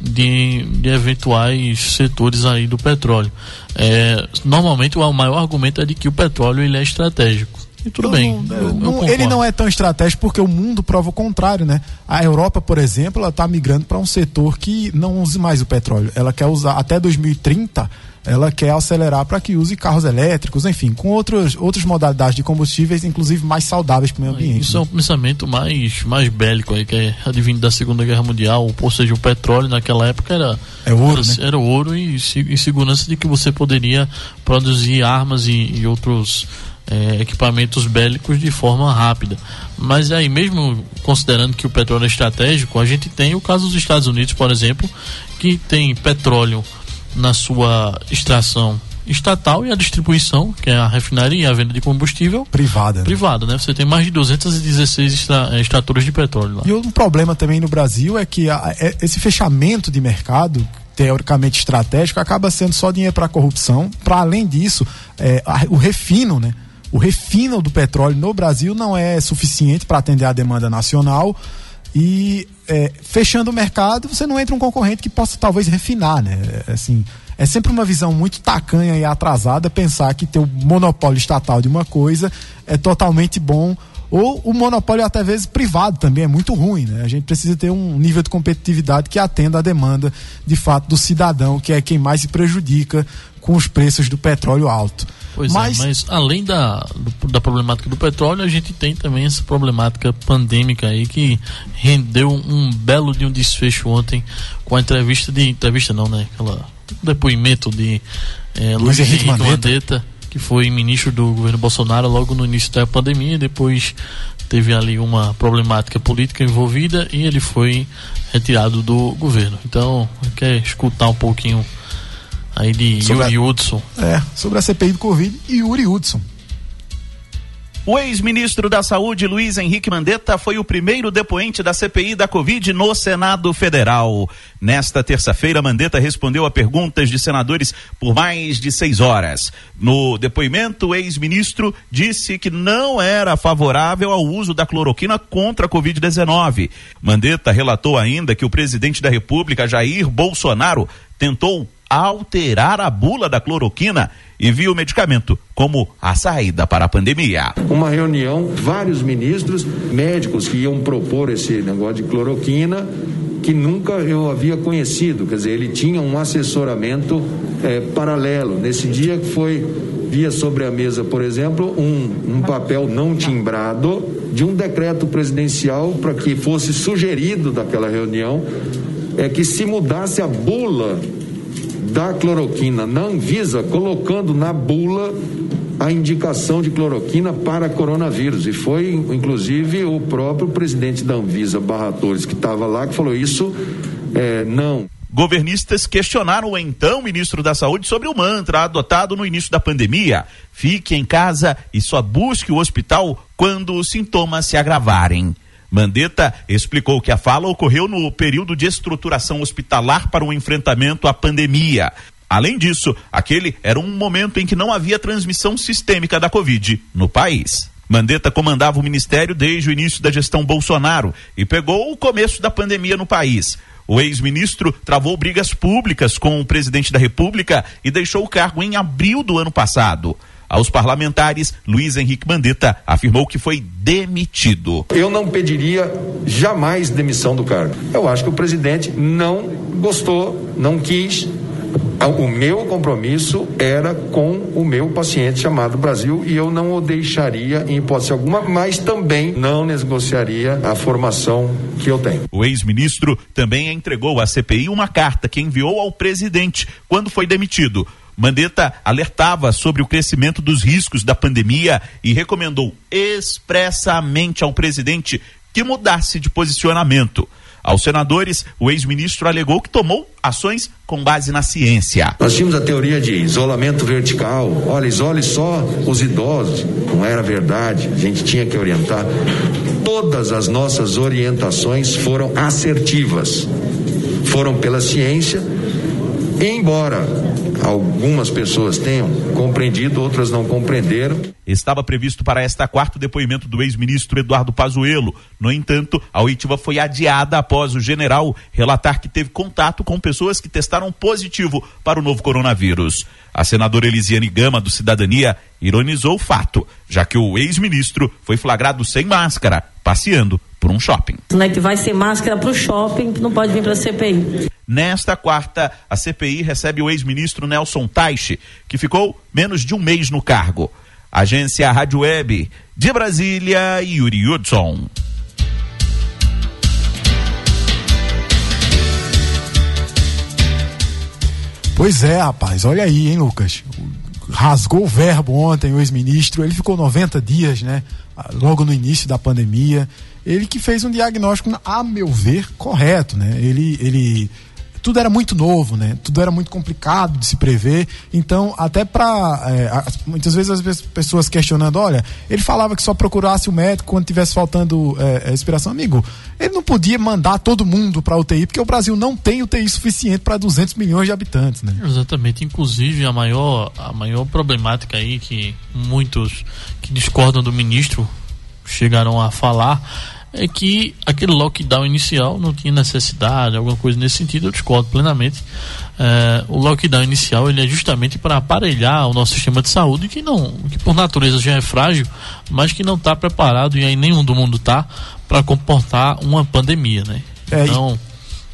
de, de eventuais setores aí do petróleo. É, normalmente o maior argumento é de que o petróleo ele é estratégico. E tudo bem. Não, eu, não, eu ele não é tão estratégico porque o mundo prova o contrário, né? A Europa, por exemplo, ela está migrando para um setor que não use mais o petróleo. Ela quer usar até 2030 ela quer acelerar para que use carros elétricos, enfim, com outros, outras modalidades de combustíveis, inclusive mais saudáveis para o meio ambiente. Isso né? é um pensamento mais, mais bélico aí, que é advindo da Segunda Guerra Mundial, ou seja, o petróleo naquela época era, é ouro, era, né? era ouro e, e segurança de que você poderia produzir armas e, e outros é, equipamentos bélicos de forma rápida. Mas aí, mesmo considerando que o petróleo é estratégico, a gente tem o caso dos Estados Unidos, por exemplo, que tem petróleo na sua extração estatal e a distribuição, que é a refinaria e a venda de combustível privada. Né? Privada, né? Você tem mais de 216 extra, eh, extratoras de petróleo lá. E um problema também no Brasil é que a, é, esse fechamento de mercado teoricamente estratégico acaba sendo só dinheiro para corrupção. Para além disso, é, a, o refino, né? O refino do petróleo no Brasil não é suficiente para atender a demanda nacional e é, fechando o mercado, você não entra um concorrente que possa talvez refinar, né? É, assim, é sempre uma visão muito tacanha e atrasada pensar que ter o monopólio estatal de uma coisa é totalmente bom ou o monopólio até vezes privado também é muito ruim, né? A gente precisa ter um nível de competitividade que atenda à demanda de fato do cidadão, que é quem mais se prejudica com os preços do petróleo alto. Pois mas, é, mas além da, da problemática do petróleo, a gente tem também essa problemática pandêmica aí que rendeu um belo de um desfecho ontem com a entrevista de. Entrevista não, né? Aquela depoimento de é, Luiz, Henrique. Mandetta, que foi ministro do governo Bolsonaro logo no início da pandemia, depois teve ali uma problemática política envolvida e ele foi retirado do governo. Então, quer escutar um pouquinho aí de sobre Yuri a, Hudson. É, sobre a CPI do Covid e Yuri Hudson. O ex-ministro da Saúde, Luiz Henrique Mandetta, foi o primeiro depoente da CPI da Covid no Senado Federal. Nesta terça-feira, Mandetta respondeu a perguntas de senadores por mais de seis horas. No depoimento, o ex-ministro disse que não era favorável ao uso da cloroquina contra a Covid-19. Mandetta relatou ainda que o presidente da República, Jair Bolsonaro, tentou alterar a bula da cloroquina e viu o medicamento como a saída para a pandemia. Uma reunião, vários ministros, médicos que iam propor esse negócio de cloroquina, que nunca eu havia conhecido, quer dizer, ele tinha um assessoramento é, paralelo. Nesse dia que foi, via sobre a mesa, por exemplo, um, um papel não timbrado de um decreto presidencial para que fosse sugerido daquela reunião é que se mudasse a bula da cloroquina na Anvisa, colocando na bula a indicação de cloroquina para coronavírus. E foi, inclusive, o próprio presidente da Anvisa, Barra Torres, que estava lá, que falou isso, é, não. Governistas questionaram o então ministro da Saúde sobre o mantra adotado no início da pandemia: fique em casa e só busque o hospital quando os sintomas se agravarem. Mandetta explicou que a fala ocorreu no período de estruturação hospitalar para o enfrentamento à pandemia. Além disso, aquele era um momento em que não havia transmissão sistêmica da Covid no país. Mandetta comandava o ministério desde o início da gestão Bolsonaro e pegou o começo da pandemia no país. O ex-ministro travou brigas públicas com o presidente da República e deixou o cargo em abril do ano passado. Aos parlamentares, Luiz Henrique Mandetta afirmou que foi demitido. Eu não pediria jamais demissão do cargo. Eu acho que o presidente não gostou, não quis, o meu compromisso era com o meu paciente chamado Brasil e eu não o deixaria em hipótese alguma, mas também não negociaria a formação que eu tenho. O ex-ministro também entregou à CPI uma carta que enviou ao presidente quando foi demitido. Mandetta alertava sobre o crescimento dos riscos da pandemia e recomendou expressamente ao presidente que mudasse de posicionamento. Aos senadores, o ex-ministro alegou que tomou ações com base na ciência. Nós tínhamos a teoria de isolamento vertical. Olha, isole só os idosos. Não era verdade. A gente tinha que orientar. Todas as nossas orientações foram assertivas. Foram pela ciência, embora algumas pessoas tenham compreendido, outras não compreenderam. Estava previsto para esta quarta depoimento do ex-ministro Eduardo Pazuello. No entanto, a oitiva foi adiada após o general relatar que teve contato com pessoas que testaram positivo para o novo coronavírus. A senadora Elisiane Gama, do Cidadania, ironizou o fato, já que o ex-ministro foi flagrado sem máscara, passeando por um shopping. Né, que vai sem máscara para o shopping, não pode vir para a CPI. Nesta quarta, a CPI recebe o ex-ministro Nelson Taixe, que ficou menos de um mês no cargo. Agência Rádio Web de Brasília, Yuri Hudson. Pois é, rapaz, olha aí, hein, Lucas? Rasgou o verbo ontem o ex-ministro, ele ficou 90 dias, né? Logo no início da pandemia. Ele que fez um diagnóstico, a meu ver, correto, né? Ele, ele tudo era muito novo, né? Tudo era muito complicado de se prever. Então, até para é, muitas vezes as pessoas questionando, olha, ele falava que só procurasse o médico quando tivesse faltando é, respiração, amigo. Ele não podia mandar todo mundo para UTI porque o Brasil não tem UTI suficiente para 200 milhões de habitantes, né? Exatamente. Inclusive a maior a maior problemática aí que muitos que discordam do ministro chegaram a falar é que aquele lockdown inicial não tinha necessidade, alguma coisa nesse sentido, eu discordo plenamente. É, o lockdown inicial ele é justamente para aparelhar o nosso sistema de saúde que não, que por natureza já é frágil, mas que não está preparado e aí nenhum do mundo está para comportar uma pandemia, né? É, então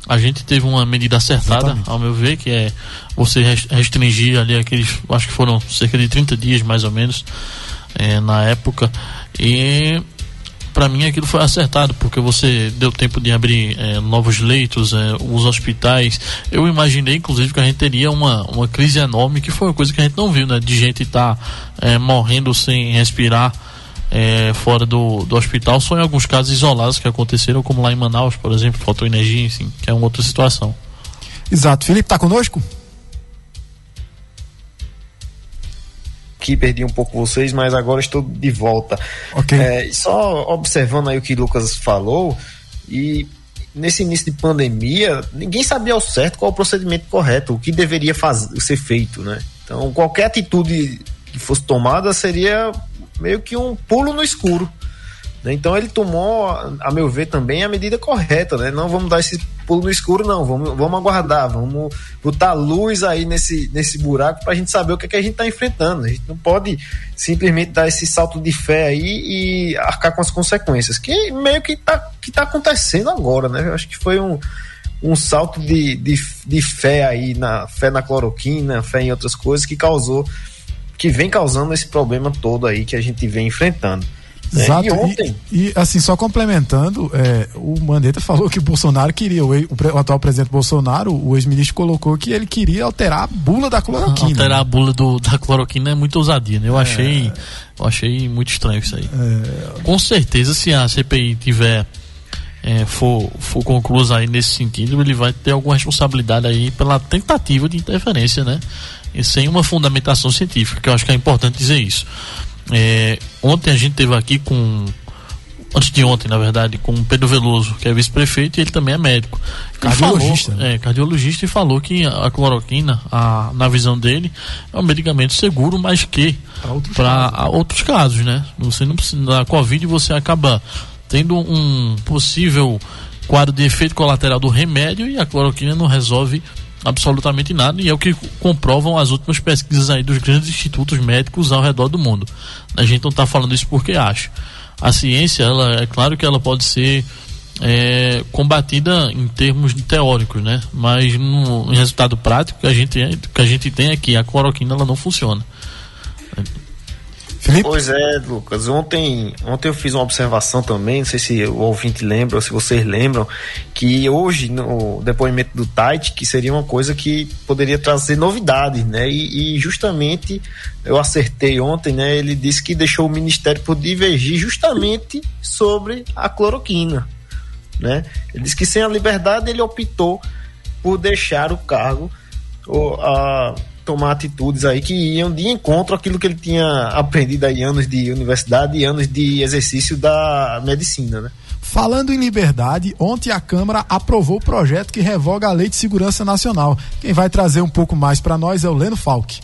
a gente teve uma medida acertada, Exatamente. ao meu ver, que é você restringir ali aqueles, acho que foram cerca de 30 dias mais ou menos é, na época e para mim aquilo foi acertado, porque você deu tempo de abrir é, novos leitos, é, os hospitais. Eu imaginei, inclusive, que a gente teria uma, uma crise enorme, que foi uma coisa que a gente não viu, né? De gente estar tá, é, morrendo sem respirar. É, fora do, do hospital, só em alguns casos isolados que aconteceram, como lá em Manaus, por exemplo, faltou energia, enfim, que é uma outra situação. Exato. Felipe, está conosco? Aqui, perdi um pouco vocês, mas agora estou de volta. Okay. É, só observando aí o que o Lucas falou, e nesse início de pandemia, ninguém sabia ao certo qual o procedimento correto, o que deveria fazer, ser feito, né? Então, qualquer atitude que fosse tomada seria meio que um pulo no escuro. Né? Então ele tomou, a meu ver, também a medida correta, né? Não vamos dar esse pulo no escuro, não. Vamos, vamos aguardar, vamos botar luz aí nesse, nesse buraco para a gente saber o que, é que a gente está enfrentando. A gente não pode simplesmente dar esse salto de fé aí e arcar com as consequências, que meio que está que tá acontecendo agora, né? Eu acho que foi um, um salto de, de, de fé aí, na fé na cloroquina, fé em outras coisas que causou, que vem causando esse problema todo aí que a gente vem enfrentando. Exato. É, e, ontem... e, e, assim, só complementando, é, o Mandetta [laughs] falou que o Bolsonaro queria, o, o, atual presidente Bolsonaro, o ex-ministro colocou que ele queria alterar a bula da cloroquina. Alterar a bula do, da cloroquina é muito ousadia, né? Eu é... achei. Eu achei muito estranho isso aí. É... Com certeza, se a CPI tiver. É, for, for conclusa aí nesse sentido, ele vai ter alguma responsabilidade aí pela tentativa de interferência, né? E sem uma fundamentação científica, que eu acho que é importante dizer isso. É, ontem a gente teve aqui com. Antes de ontem, na verdade, com o Pedro Veloso, que é vice-prefeito, e ele também é médico. Cardiologista. Falou, né? É, cardiologista, e falou que a cloroquina, a, na visão dele, é um medicamento seguro, mas que para outros, casos. outros casos, né? Você não precisa, na Covid você acaba tendo um possível quadro de efeito colateral do remédio e a cloroquina não resolve absolutamente nada e é o que comprovam as últimas pesquisas aí dos grandes institutos médicos ao redor do mundo. A gente não está falando isso porque acha. A ciência, ela é claro que ela pode ser é, combatida em termos teóricos, né? Mas no, em resultado prático que a gente que a gente tem aqui, a cloroquina ela não funciona. Felipe? Pois é, Lucas. Ontem, ontem eu fiz uma observação também, não sei se o ouvinte lembra ou se vocês lembram, que hoje, no depoimento do Tait, que seria uma coisa que poderia trazer novidades, né? E, e, justamente eu acertei ontem, né? Ele disse que deixou o Ministério por divergir justamente sobre a cloroquina, né? Ele disse que sem a liberdade ele optou por deixar o cargo. Ou, a, tomar atitudes aí que iam de encontro àquilo que ele tinha aprendido aí anos de universidade e anos de exercício da medicina, né? Falando em liberdade, ontem a Câmara aprovou o projeto que revoga a Lei de Segurança Nacional. Quem vai trazer um pouco mais para nós é o Leno Falck.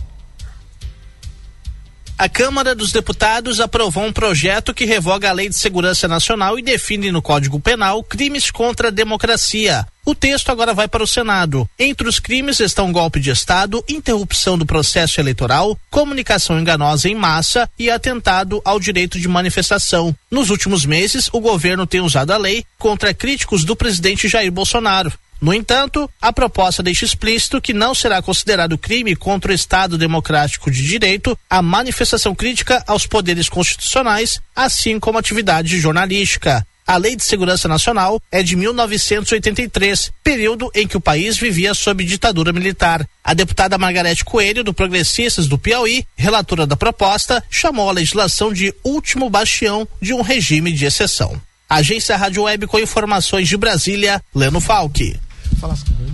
A Câmara dos Deputados aprovou um projeto que revoga a Lei de Segurança Nacional e define no Código Penal crimes contra a democracia. O texto agora vai para o Senado. Entre os crimes estão golpe de Estado, interrupção do processo eleitoral, comunicação enganosa em massa e atentado ao direito de manifestação. Nos últimos meses, o governo tem usado a lei contra críticos do presidente Jair Bolsonaro. No entanto, a proposta deixa explícito que não será considerado crime contra o Estado Democrático de Direito a manifestação crítica aos poderes constitucionais, assim como atividade jornalística. A Lei de Segurança Nacional é de 1983, período em que o país vivia sob ditadura militar. A deputada Margarete Coelho, do Progressistas do Piauí, relatora da proposta, chamou a legislação de último bastião de um regime de exceção. Agência Rádio Web com informações de Brasília, Leno Falque falasse com ele.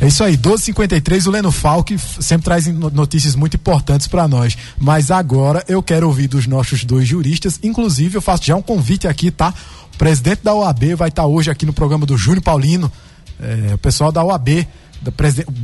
É isso aí, 1253, o Leno Falck sempre traz notícias muito importantes para nós. Mas agora eu quero ouvir dos nossos dois juristas. Inclusive, eu faço já um convite aqui, tá? O presidente da OAB vai estar tá hoje aqui no programa do Júnior Paulino. É, o pessoal da OAB, do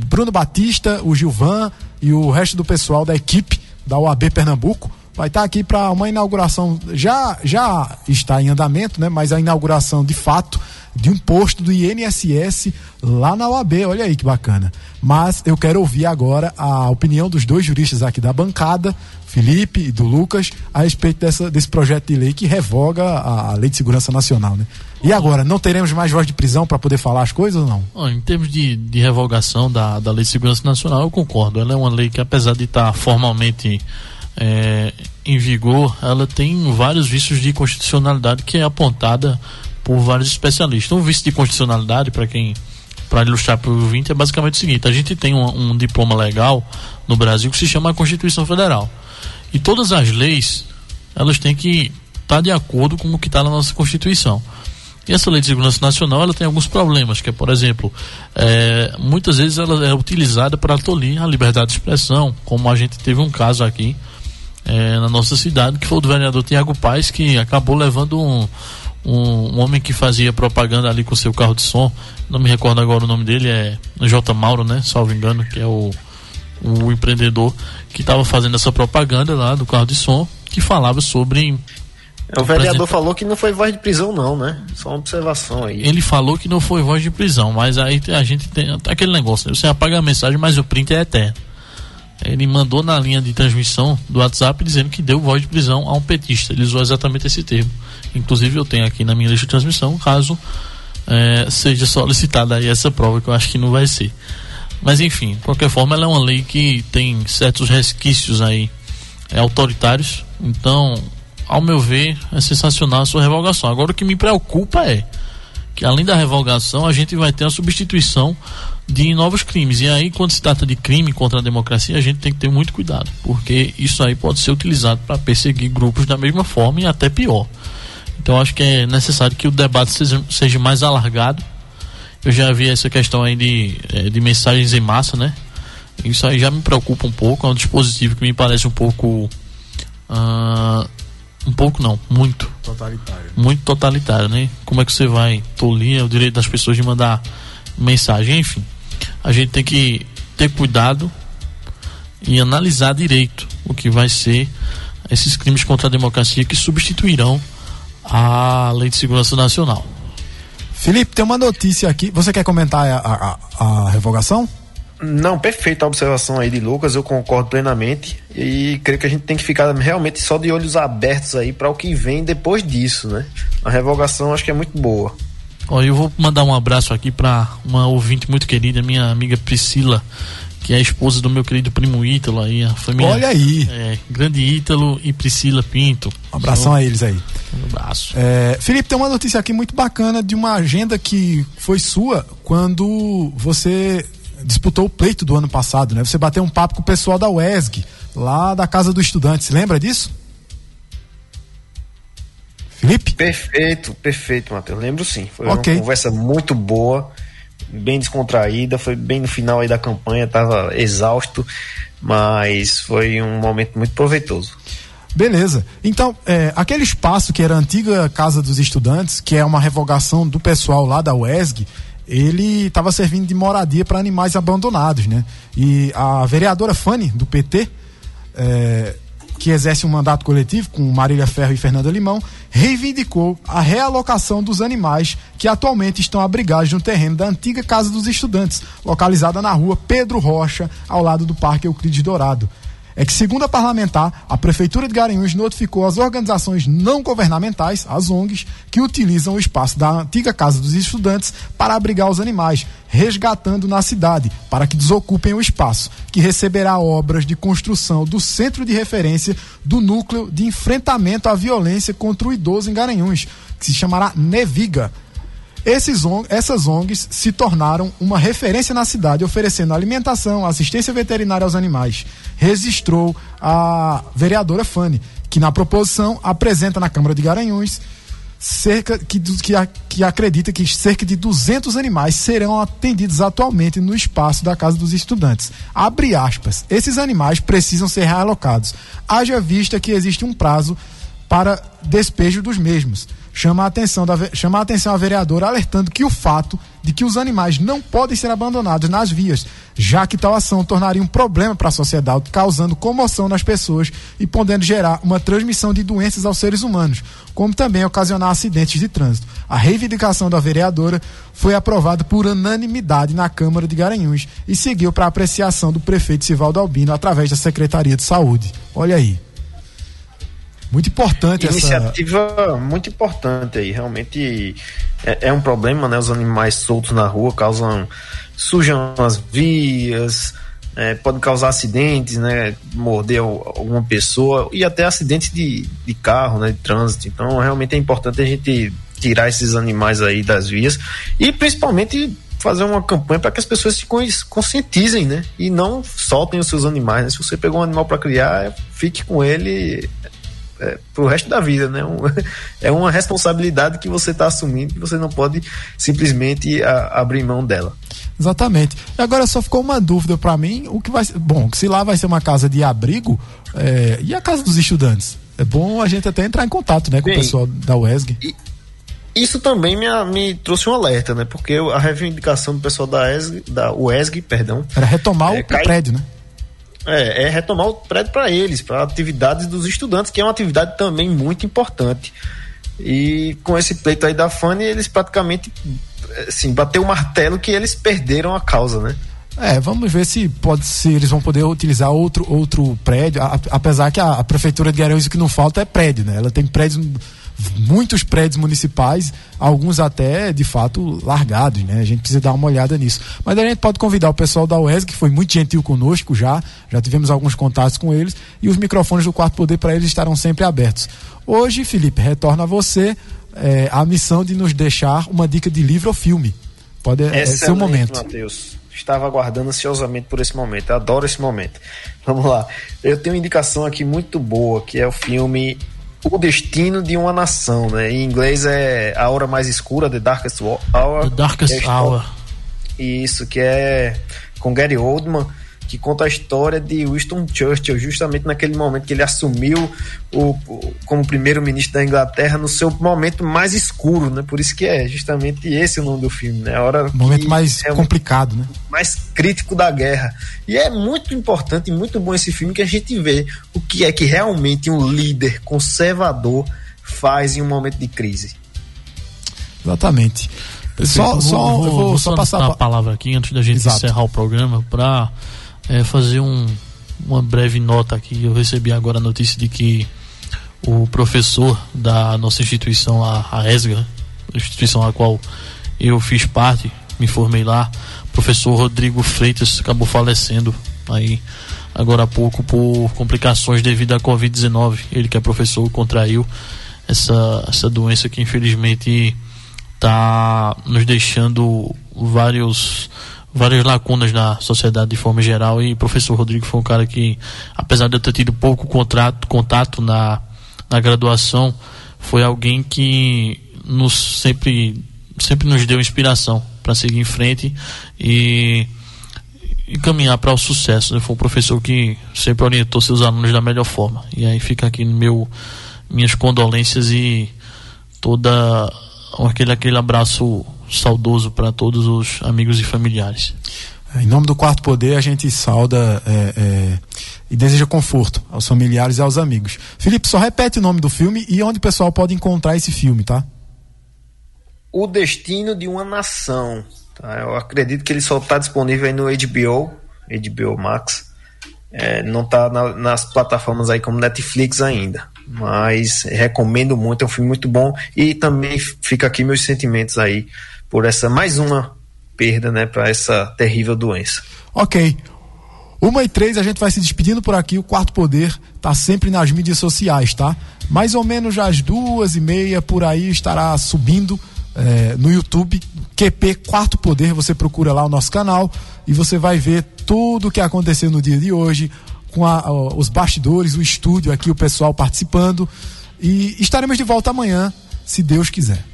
Bruno Batista, o Gilvan e o resto do pessoal da equipe da OAB Pernambuco vai estar tá aqui para uma inauguração. Já, já está em andamento, né? Mas a inauguração de fato de um posto do INSS lá na OAB. Olha aí que bacana. Mas eu quero ouvir agora a opinião dos dois juristas aqui da bancada, Felipe e do Lucas, a respeito dessa, desse projeto de lei que revoga a, a Lei de Segurança Nacional. Né? E agora, não teremos mais voz de prisão para poder falar as coisas ou não? em termos de, de revogação da, da Lei de Segurança Nacional, eu concordo. Ela é uma lei que, apesar de estar formalmente é, em vigor, ela tem vários vícios de constitucionalidade que é apontada por vários especialistas. Um vício de constitucionalidade, para quem para ilustrar para o ouvinte, é basicamente o seguinte: a gente tem um, um, diploma legal no Brasil que se chama Constituição Federal. E todas as leis, elas têm que estar tá de acordo com o que está na nossa Constituição. E essa lei de segurança nacional ela tem alguns problemas, que é, por exemplo, é, muitas vezes ela é utilizada para tolir a liberdade de expressão, como a gente teve um caso aqui é, na nossa cidade, que foi o do vereador Tiago Paes, que acabou levando um, um, um, homem que fazia propaganda ali com seu carro de som, não me recordo agora o nome dele, é J. Mauro, né? Salvo engano, que é o, o empreendedor que estava fazendo essa propaganda lá do carro de som, que falava sobre. O vereador falou que não foi voz de prisão, não, né? Só uma observação aí. Ele falou que não foi voz de prisão, mas aí a gente tem aquele negócio, né? você apaga a mensagem, mas o print é eterno. Ele mandou na linha de transmissão do WhatsApp dizendo que deu voz de prisão a um petista. Ele usou exatamente esse termo. Inclusive eu tenho aqui na minha lista de transmissão, caso é, seja solicitada aí essa prova, que eu acho que não vai ser. Mas enfim, de qualquer forma, ela é uma lei que tem certos resquícios aí é, autoritários. Então, ao meu ver, é sensacional a sua revogação. Agora o que me preocupa é que além da revogação, a gente vai ter a substituição de novos crimes. E aí, quando se trata de crime contra a democracia, a gente tem que ter muito cuidado, porque isso aí pode ser utilizado para perseguir grupos da mesma forma e até pior. Então, acho que é necessário que o debate seja, seja mais alargado. Eu já vi essa questão aí de, eh, de mensagens em massa, né? Isso aí já me preocupa um pouco. É um dispositivo que me parece um pouco. Uh, um pouco não, muito. Totalitário. Muito totalitário, né? Como é que você vai tolir o direito das pessoas de mandar mensagem? Enfim, a gente tem que ter cuidado e analisar direito o que vai ser esses crimes contra a democracia que substituirão a Lei de Segurança Nacional. Felipe, tem uma notícia aqui. Você quer comentar a, a, a revogação? Não, perfeita a observação aí de Lucas, eu concordo plenamente e creio que a gente tem que ficar realmente só de olhos abertos aí para o que vem depois disso, né? A revogação acho que é muito boa. Ó, eu vou mandar um abraço aqui para uma ouvinte muito querida, minha amiga Priscila, que é a esposa do meu querido primo Ítalo aí, a família. Olha aí. É, grande Ítalo e Priscila Pinto. Um abração a eles aí. Um abraço. É, Felipe, tem uma notícia aqui muito bacana de uma agenda que foi sua quando você disputou o pleito do ano passado, né? Você bateu um papo com o pessoal da UESG, lá da Casa do Estudante. Você lembra disso? Felipe? Perfeito, perfeito, Matheus. Lembro sim. Foi Ok. uma conversa muito boa, bem descontraída. Foi bem no final aí da campanha, tava exausto, mas foi um momento muito proveitoso. Beleza. Então, é, aquele espaço que era a antiga Casa dos Estudantes, que é uma revogação do pessoal lá da UESG, ele estava servindo de moradia para animais abandonados, né? E a vereadora Fanny, do PT, é, que exerce um mandato coletivo com Marília Ferro e Fernanda Limão, reivindicou a realocação dos animais que atualmente estão abrigados no terreno da antiga Casa dos Estudantes, localizada na rua Pedro Rocha, ao lado do Parque Euclides Dourado. É que, segundo a parlamentar, a Prefeitura de Garanhuns notificou as organizações não governamentais, as ONGs, que utilizam o espaço da antiga Casa dos Estudantes para abrigar os animais, resgatando na cidade, para que desocupem o espaço, que receberá obras de construção do centro de referência do núcleo de enfrentamento à violência contra o idoso em Garanhuns, que se chamará Neviga. Esses essas ONGs se tornaram uma referência na cidade, oferecendo alimentação, assistência veterinária aos animais. Registrou a vereadora Fanny, que na proposição apresenta na Câmara de Garanhuns cerca que, que, que acredita que cerca de 200 animais serão atendidos atualmente no espaço da Casa dos Estudantes. Abre aspas. Esses animais precisam ser realocados. Haja vista que existe um prazo para despejo dos mesmos. Chama a atenção, da, chama a atenção a vereadora alertando que o fato de que os animais não podem ser abandonados nas vias, já que tal ação tornaria um problema para a sociedade, causando comoção nas pessoas e podendo gerar uma transmissão de doenças aos seres humanos, como também ocasionar acidentes de trânsito. A reivindicação da vereadora foi aprovada por unanimidade na Câmara de Garanhuns e seguiu para apreciação do prefeito Sivaldo Albino através da Secretaria de Saúde. Olha aí. Muito importante essa. Iniciativa muito importante aí, realmente é, é um problema, né? Os animais soltos na rua causam sujam as vias, é, podem causar acidentes, né? Morder al- alguma pessoa e até acidentes de, de carro, né? De trânsito. Então, realmente é importante a gente tirar esses animais aí das vias e principalmente fazer uma campanha para que as pessoas se cons- conscientizem, né? E não soltem os seus animais. Né? Se você pegou um animal para criar, fique com ele é, pro resto da vida, né? Um- [laughs] é uma responsabilidade que você está assumindo que você não pode simplesmente a- abrir mão dela. Exatamente. E agora só ficou uma dúvida para mim, o que vai ser, bom, se lá vai ser uma casa de abrigo, é, e a casa dos estudantes? É bom a gente até entrar em contato, né, com Bem, o pessoal da UESG. Isso também me, me trouxe um alerta, né? Porque a reivindicação do pessoal da, ESG, da UESG, perdão, Era retomar É, o cai- prédio, né? É, é retomar o prédio para eles, para atividades dos estudantes, que é uma atividade também muito importante. E com esse pleito aí da Fanny, eles praticamente assim, bateu o martelo que eles perderam a causa, né? É, vamos ver se pode se eles vão poder utilizar outro outro prédio, a- apesar que a, a prefeitura de Garanhuns o que não falta é prédio, né? Ela tem prédios muitos prédios municipais, alguns até de fato largados, né? A gente precisa dar uma olhada nisso. Mas a gente pode convidar o pessoal da UESG, que foi muito gentil conosco já, já tivemos alguns contatos com eles, e os microfones do Quarto Poder para eles estarão sempre abertos. Hoje, Felipe, retorna a você é, a missão de nos deixar uma dica de livro ou filme. Pode é, ser o momento. Mateus. Estava aguardando ansiosamente por esse momento. Eu adoro esse momento. Vamos lá. Eu tenho uma indicação aqui muito boa, que é o filme O Destino de uma Nação, né? Em inglês é A Hora Mais Escura, The Darkest Hour. The Darkest é Hour. Isso, que é com Gary Oldman que conta a história de Winston Churchill, justamente naquele momento que ele assumiu o, o como primeiro-ministro da Inglaterra no seu momento mais escuro, né? Por isso que é justamente esse o nome do filme, né? A hora momento mais é complicado, né? Mais crítico da guerra. E é muito importante e muito bom esse filme que a gente vê o que é que realmente um líder conservador faz em um momento de crise. Exatamente. Só, só, vou, vou, vou só passar a palavra aqui antes da gente Exato. encerrar o programa para é, fazer um, uma breve nota aqui. Eu recebi agora a notícia de que o professor da nossa instituição, a, a ESGA, instituição a qual eu fiz parte, me formei lá, professor Rodrigo Freitas acabou falecendo aí agora há pouco por complicações devido à Covid-19. Ele que é professor contraiu essa, essa doença que infelizmente está nos deixando vários várias lacunas na sociedade de forma geral e o professor Rodrigo foi um cara que, apesar de eu ter tido pouco contrato, contato na, na graduação, foi alguém que nos sempre, sempre nos deu inspiração para seguir em frente e, e caminhar para o sucesso. Né? Foi um professor que sempre orientou seus alunos da melhor forma. E aí fica aqui meu minhas condolências e toda aquele aquele abraço saudoso para todos os amigos e familiares. Em nome do Quarto Poder, a gente sauda é, é, e deseja conforto aos familiares e aos amigos. Felipe, só repete o nome do filme e onde o pessoal pode encontrar esse filme, tá? O Destino de uma Nação. Tá? Eu acredito que ele só está disponível aí no HBO, HBO Max. É, não está na, nas plataformas aí como Netflix ainda. Mas recomendo muito, é um filme muito bom. E também fica aqui meus sentimentos aí por essa mais uma perda, né, para essa terrível doença. Ok. Uma e três, a gente vai se despedindo por aqui. O Quarto Poder tá sempre nas mídias sociais, tá? Mais ou menos às duas e meia por aí estará subindo é, no YouTube. QP Quarto Poder, você procura lá o nosso canal e você vai ver tudo o que aconteceu no dia de hoje, com a, os bastidores, o estúdio aqui, o pessoal participando. E estaremos de volta amanhã, se Deus quiser.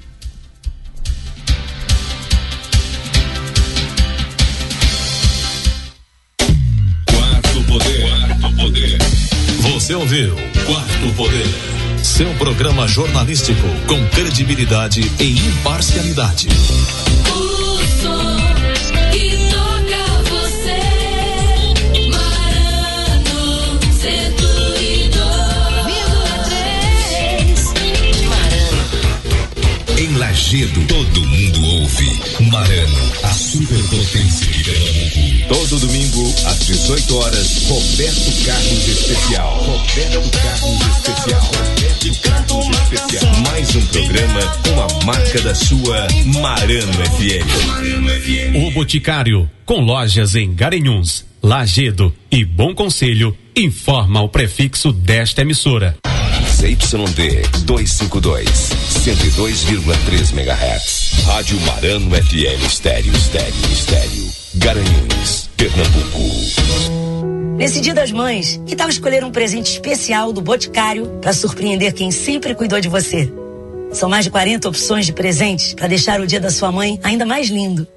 Você ouviu Quarto Poder. Seu programa jornalístico com credibilidade e imparcialidade. Em Lagedo, todo mundo ouve. Marano, a superpotência de Pernambuco. Todo domingo, às 18 horas, Roberto Carlos Especial. Roberto Carlos Especial. Roberto Carlos Especial. Mais um programa com a marca da sua Marano FM. O Boticário, com lojas em Garanhuns, Lagedo e Bom Conselho, informa o prefixo desta emissora. ZYD 252, 102,3 MHz. Rádio Marano FM Estéreo, Estéreo, Estéreo. Garanhuns, Pernambuco. Nesse Dia das Mães, que tal escolher um presente especial do Boticário para surpreender quem sempre cuidou de você? São mais de 40 opções de presentes para deixar o dia da sua mãe ainda mais lindo.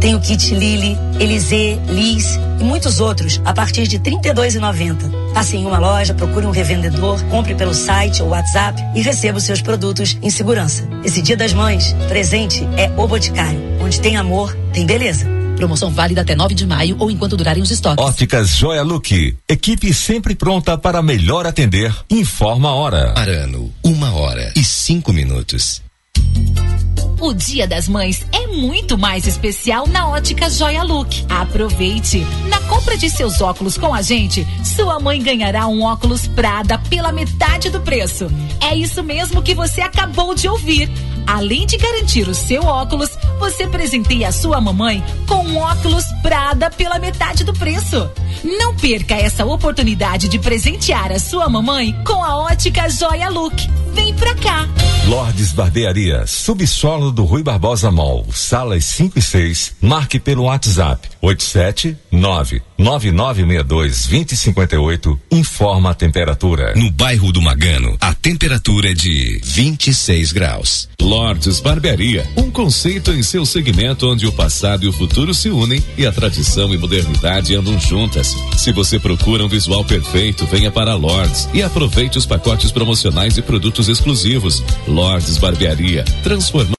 Tem o kit Lily, Elisê, Liz e muitos outros a partir de R$ 32,90. Passe em uma loja, procure um revendedor, compre pelo site ou WhatsApp e receba os seus produtos em segurança. Esse Dia das Mães, presente é o Boticário. Onde tem amor, tem beleza. Promoção válida até 9 de maio ou enquanto durarem os estoques. Óticas Joia Look. Equipe sempre pronta para melhor atender. Informa a hora. Arano, uma hora e cinco minutos. O Dia das Mães é muito mais especial na Ótica Joia Look. Aproveite! Na compra de seus óculos com a gente, sua mãe ganhará um óculos Prada pela metade do preço. É isso mesmo que você acabou de ouvir. Além de garantir o seu óculos, você presenteia a sua mamãe com um óculos Prada pela metade do preço. Não perca essa oportunidade de presentear a sua mamãe com a ótica Joia Look. Vem pra cá! Lordes Barbearia, subsolo do Rui Barbosa Mall, salas 5 e 6. Marque pelo WhatsApp 879 9962 2058. Informa a temperatura. No bairro do Magano, a temperatura é de 26 graus. Lordes Barbearia, um conceito em seu segmento onde o passado e o futuro se unem e a tradição e modernidade andam juntas. Se você procura um visual perfeito, venha para Lordes e aproveite os pacotes promocionais e produtos exclusivos. Lordes Barbearia, transformando